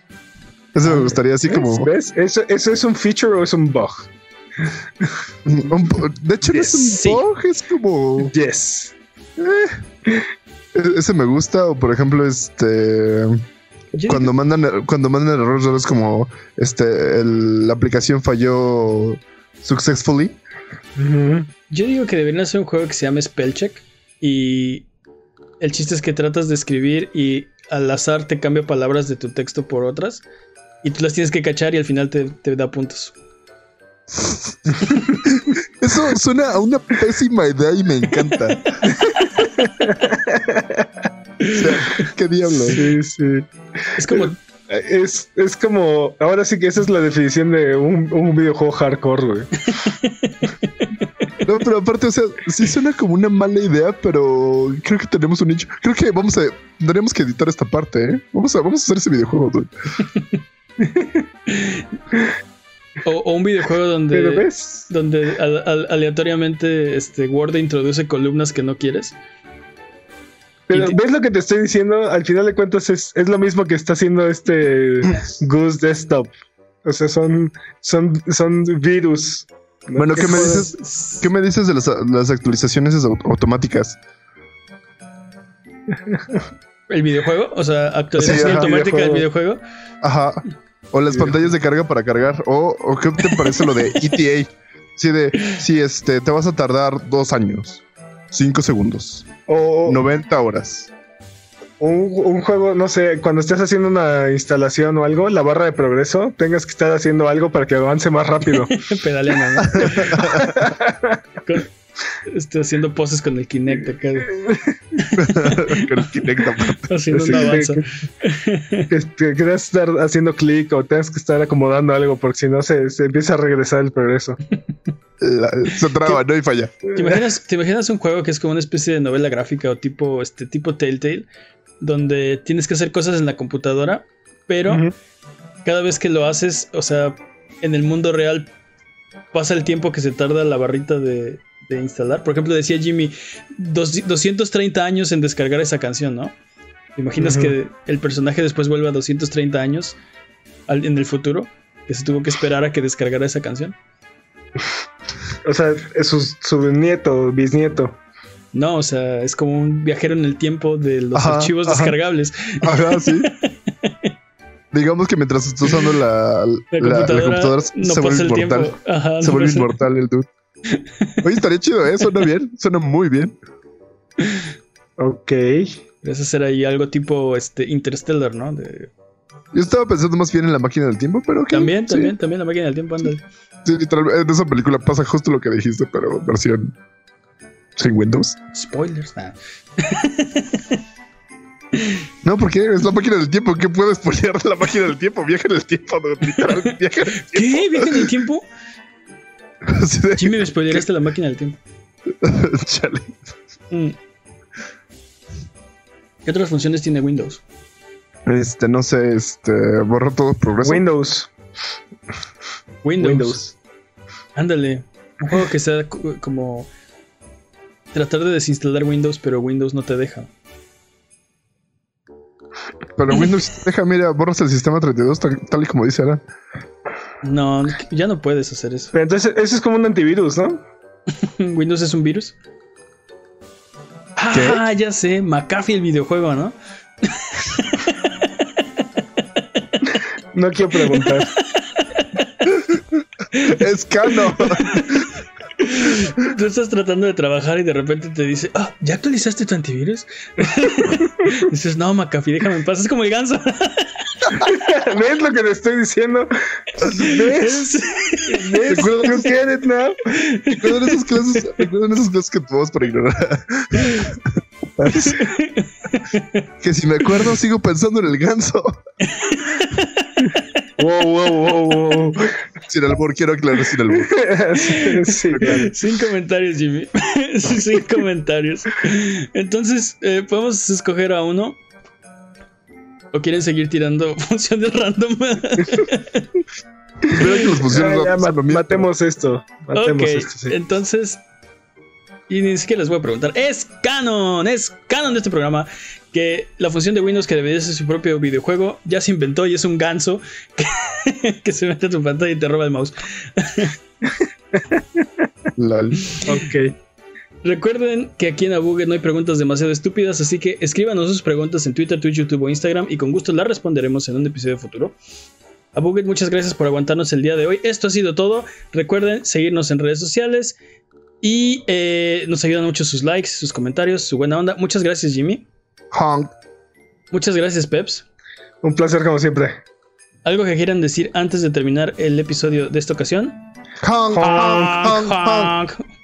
Eso me gustaría así ¿Ves? como. ¿Ves? ¿Eso, ¿Eso es un feature o es un bug? de hecho, no es un Sí. bug, es como. Yes. Es, e- ese me gusta. O por ejemplo, este. Cuando mandan, cuando mandan errores raros como este, el- la aplicación falló successfully. Yo digo que deberían hacer un juego que se llame Spellcheck y el chiste es que tratas de escribir y al azar te cambia palabras de tu texto por otras y tú las tienes que cachar y al final te, te da puntos. Eso suena a una pésima idea y me encanta. O sea, ¿Qué diablos? Sí, sí. Es como, Es, es como, ahora sí que esa es la definición de un, un videojuego hardcore, güey. No, pero aparte, o sea, sí suena como una mala idea, pero creo que tenemos un nicho. Creo que vamos a, tendríamos que editar esta parte, ¿eh? Vamos a, vamos a hacer ese videojuego. dude. o, o un videojuego Pero donde, ves, donde al- al- aleatoriamente este, Word introduce columnas que no quieres. pero ves lo que te estoy diciendo, al final de cuentas es, es lo mismo que está haciendo este Goose Desktop. O sea, son, son, son virus. ¿no? Bueno, ¿qué me dices? ¿Qué me dices de las, las actualizaciones au- automáticas? El videojuego, o sea, actualización Sí, ajá, automática del videojuego. Ajá. O las Sí. pantallas de carga para cargar. O, o ¿qué te parece lo de ETA? Sí, de, sí, este, te vas a tardar dos años, cinco segundos, O, 90 horas. un, un juego, no sé, cuando estés haciendo una instalación o algo, la barra de progreso, tengas que estar haciendo algo para que avance más rápido. Pedaleando, este, haciendo poses con el Kinect acá, Con el Kinect aparte. haciendo Sí, un que- avanza. que, que tengas que estar haciendo clic o tengas que estar acomodando algo porque si no se, se empieza a regresar el progreso. La- se traba, no y falla. ¿Te imaginas, ¿Te imaginas un juego que es como una especie de novela gráfica o tipo, este, tipo Telltale? Donde tienes que hacer cosas en la computadora, pero cada vez que lo haces, o sea, en el mundo real pasa el tiempo que se tarda la barrita de, de instalar. Por ejemplo, decía Jimmy, dos- 230 años en descargar esa canción, ¿no? ¿Te imaginas que el personaje después vuelva a 230 años al- en el futuro? Que se tuvo que esperar a que descargara esa canción. O sea, es su, su nieto, bisnieto. No, o sea, es como un viajero en el tiempo de los Ajá, archivos ajá. descargables. Ajá, sí. Digamos que mientras estás usando la, La la- la computadora, computadora, no se vuelve inmortal. Ajá, Se no vuelve inmortal el dude. Oye, estaría chido, ¿eh? Suena bien. Suena muy bien. Ok. Debe ser ahí algo tipo este Interstellar, ¿no? De- Yo estaba pensando más bien en la máquina del tiempo, pero ok, También, sí. también, también la máquina del tiempo, ándale. Sí, literalmente, en esa película pasa justo lo que dijiste, pero versión sin Windows. Spoilers, nada. No, porque es la máquina del tiempo. ¿Qué puedes spoilear de la máquina del tiempo? Viaja en el tiempo, no, literal, viaja en el ¿Qué? ¿Viaje en el tiempo? Jimmy, me spoileraste la máquina del tiempo. Chale. Mm. ¿Qué otras funciones tiene Windows? Este, no sé, este, borra todo progreso. Windows. Windows. Windows. Ándale. Un juego que sea como tratar de desinstalar Windows, pero Windows no te deja. Pero Windows, deja, mira, borras el sistema 32 tal, tal y como dice Alan. No, ya no puedes hacer eso. Pero entonces, eso es como un antivirus, ¿no? ¿Windows es un virus? Ah, ya sé, McAfee el videojuego, ¿no? No quiero preguntar. Es cano. Tú estás tratando de trabajar y de repente te dice, ah, ¿ya actualizaste tu antivirus? Dices, no, McAfee, déjame en paz. Es como el ganso. ¿Ves lo que te estoy diciendo? ¿ Ves? ¿Ves? You get it now? Recuerdan esas clases, recuerdan esas clases que tomamos para ignorar. que si me acuerdo, sigo pensando en el ganso. Wow, wow, wow, wow. Sin albur, quiero aclarar sin albur. sí, sí, claro. Sin comentarios, Jimmy. Sin comentarios. Entonces, eh, ¿podemos escoger a uno? ¿O quieren seguir tirando funciones random? Las funciones Ya, ya, ma- son lo mismo. matemos esto. Matemos esto, sí. entonces. Y ni siquiera les voy a preguntar. Es canon, es canon de este programa. Que la función de Windows que debería ser su propio videojuego ya se inventó y es un ganso que, que se mete a tu pantalla y te roba el mouse. Lol. Ok. Recuerden que aquí en Abuget no hay preguntas demasiado estúpidas, así que escríbanos sus preguntas en Twitter, Twitch, YouTube o Instagram y con gusto las responderemos en un episodio futuro. Abuget, muchas gracias por aguantarnos el día de hoy. Esto ha sido todo. Recuerden seguirnos en redes sociales y eh, nos ayudan mucho sus likes, sus comentarios, su buena onda. Muchas gracias, Jimmy. Honk. Muchas gracias, Peps. Un placer como siempre. ¿Algo que quieran decir antes de terminar el episodio de esta ocasión? Honk, honk, honk, honk. honk.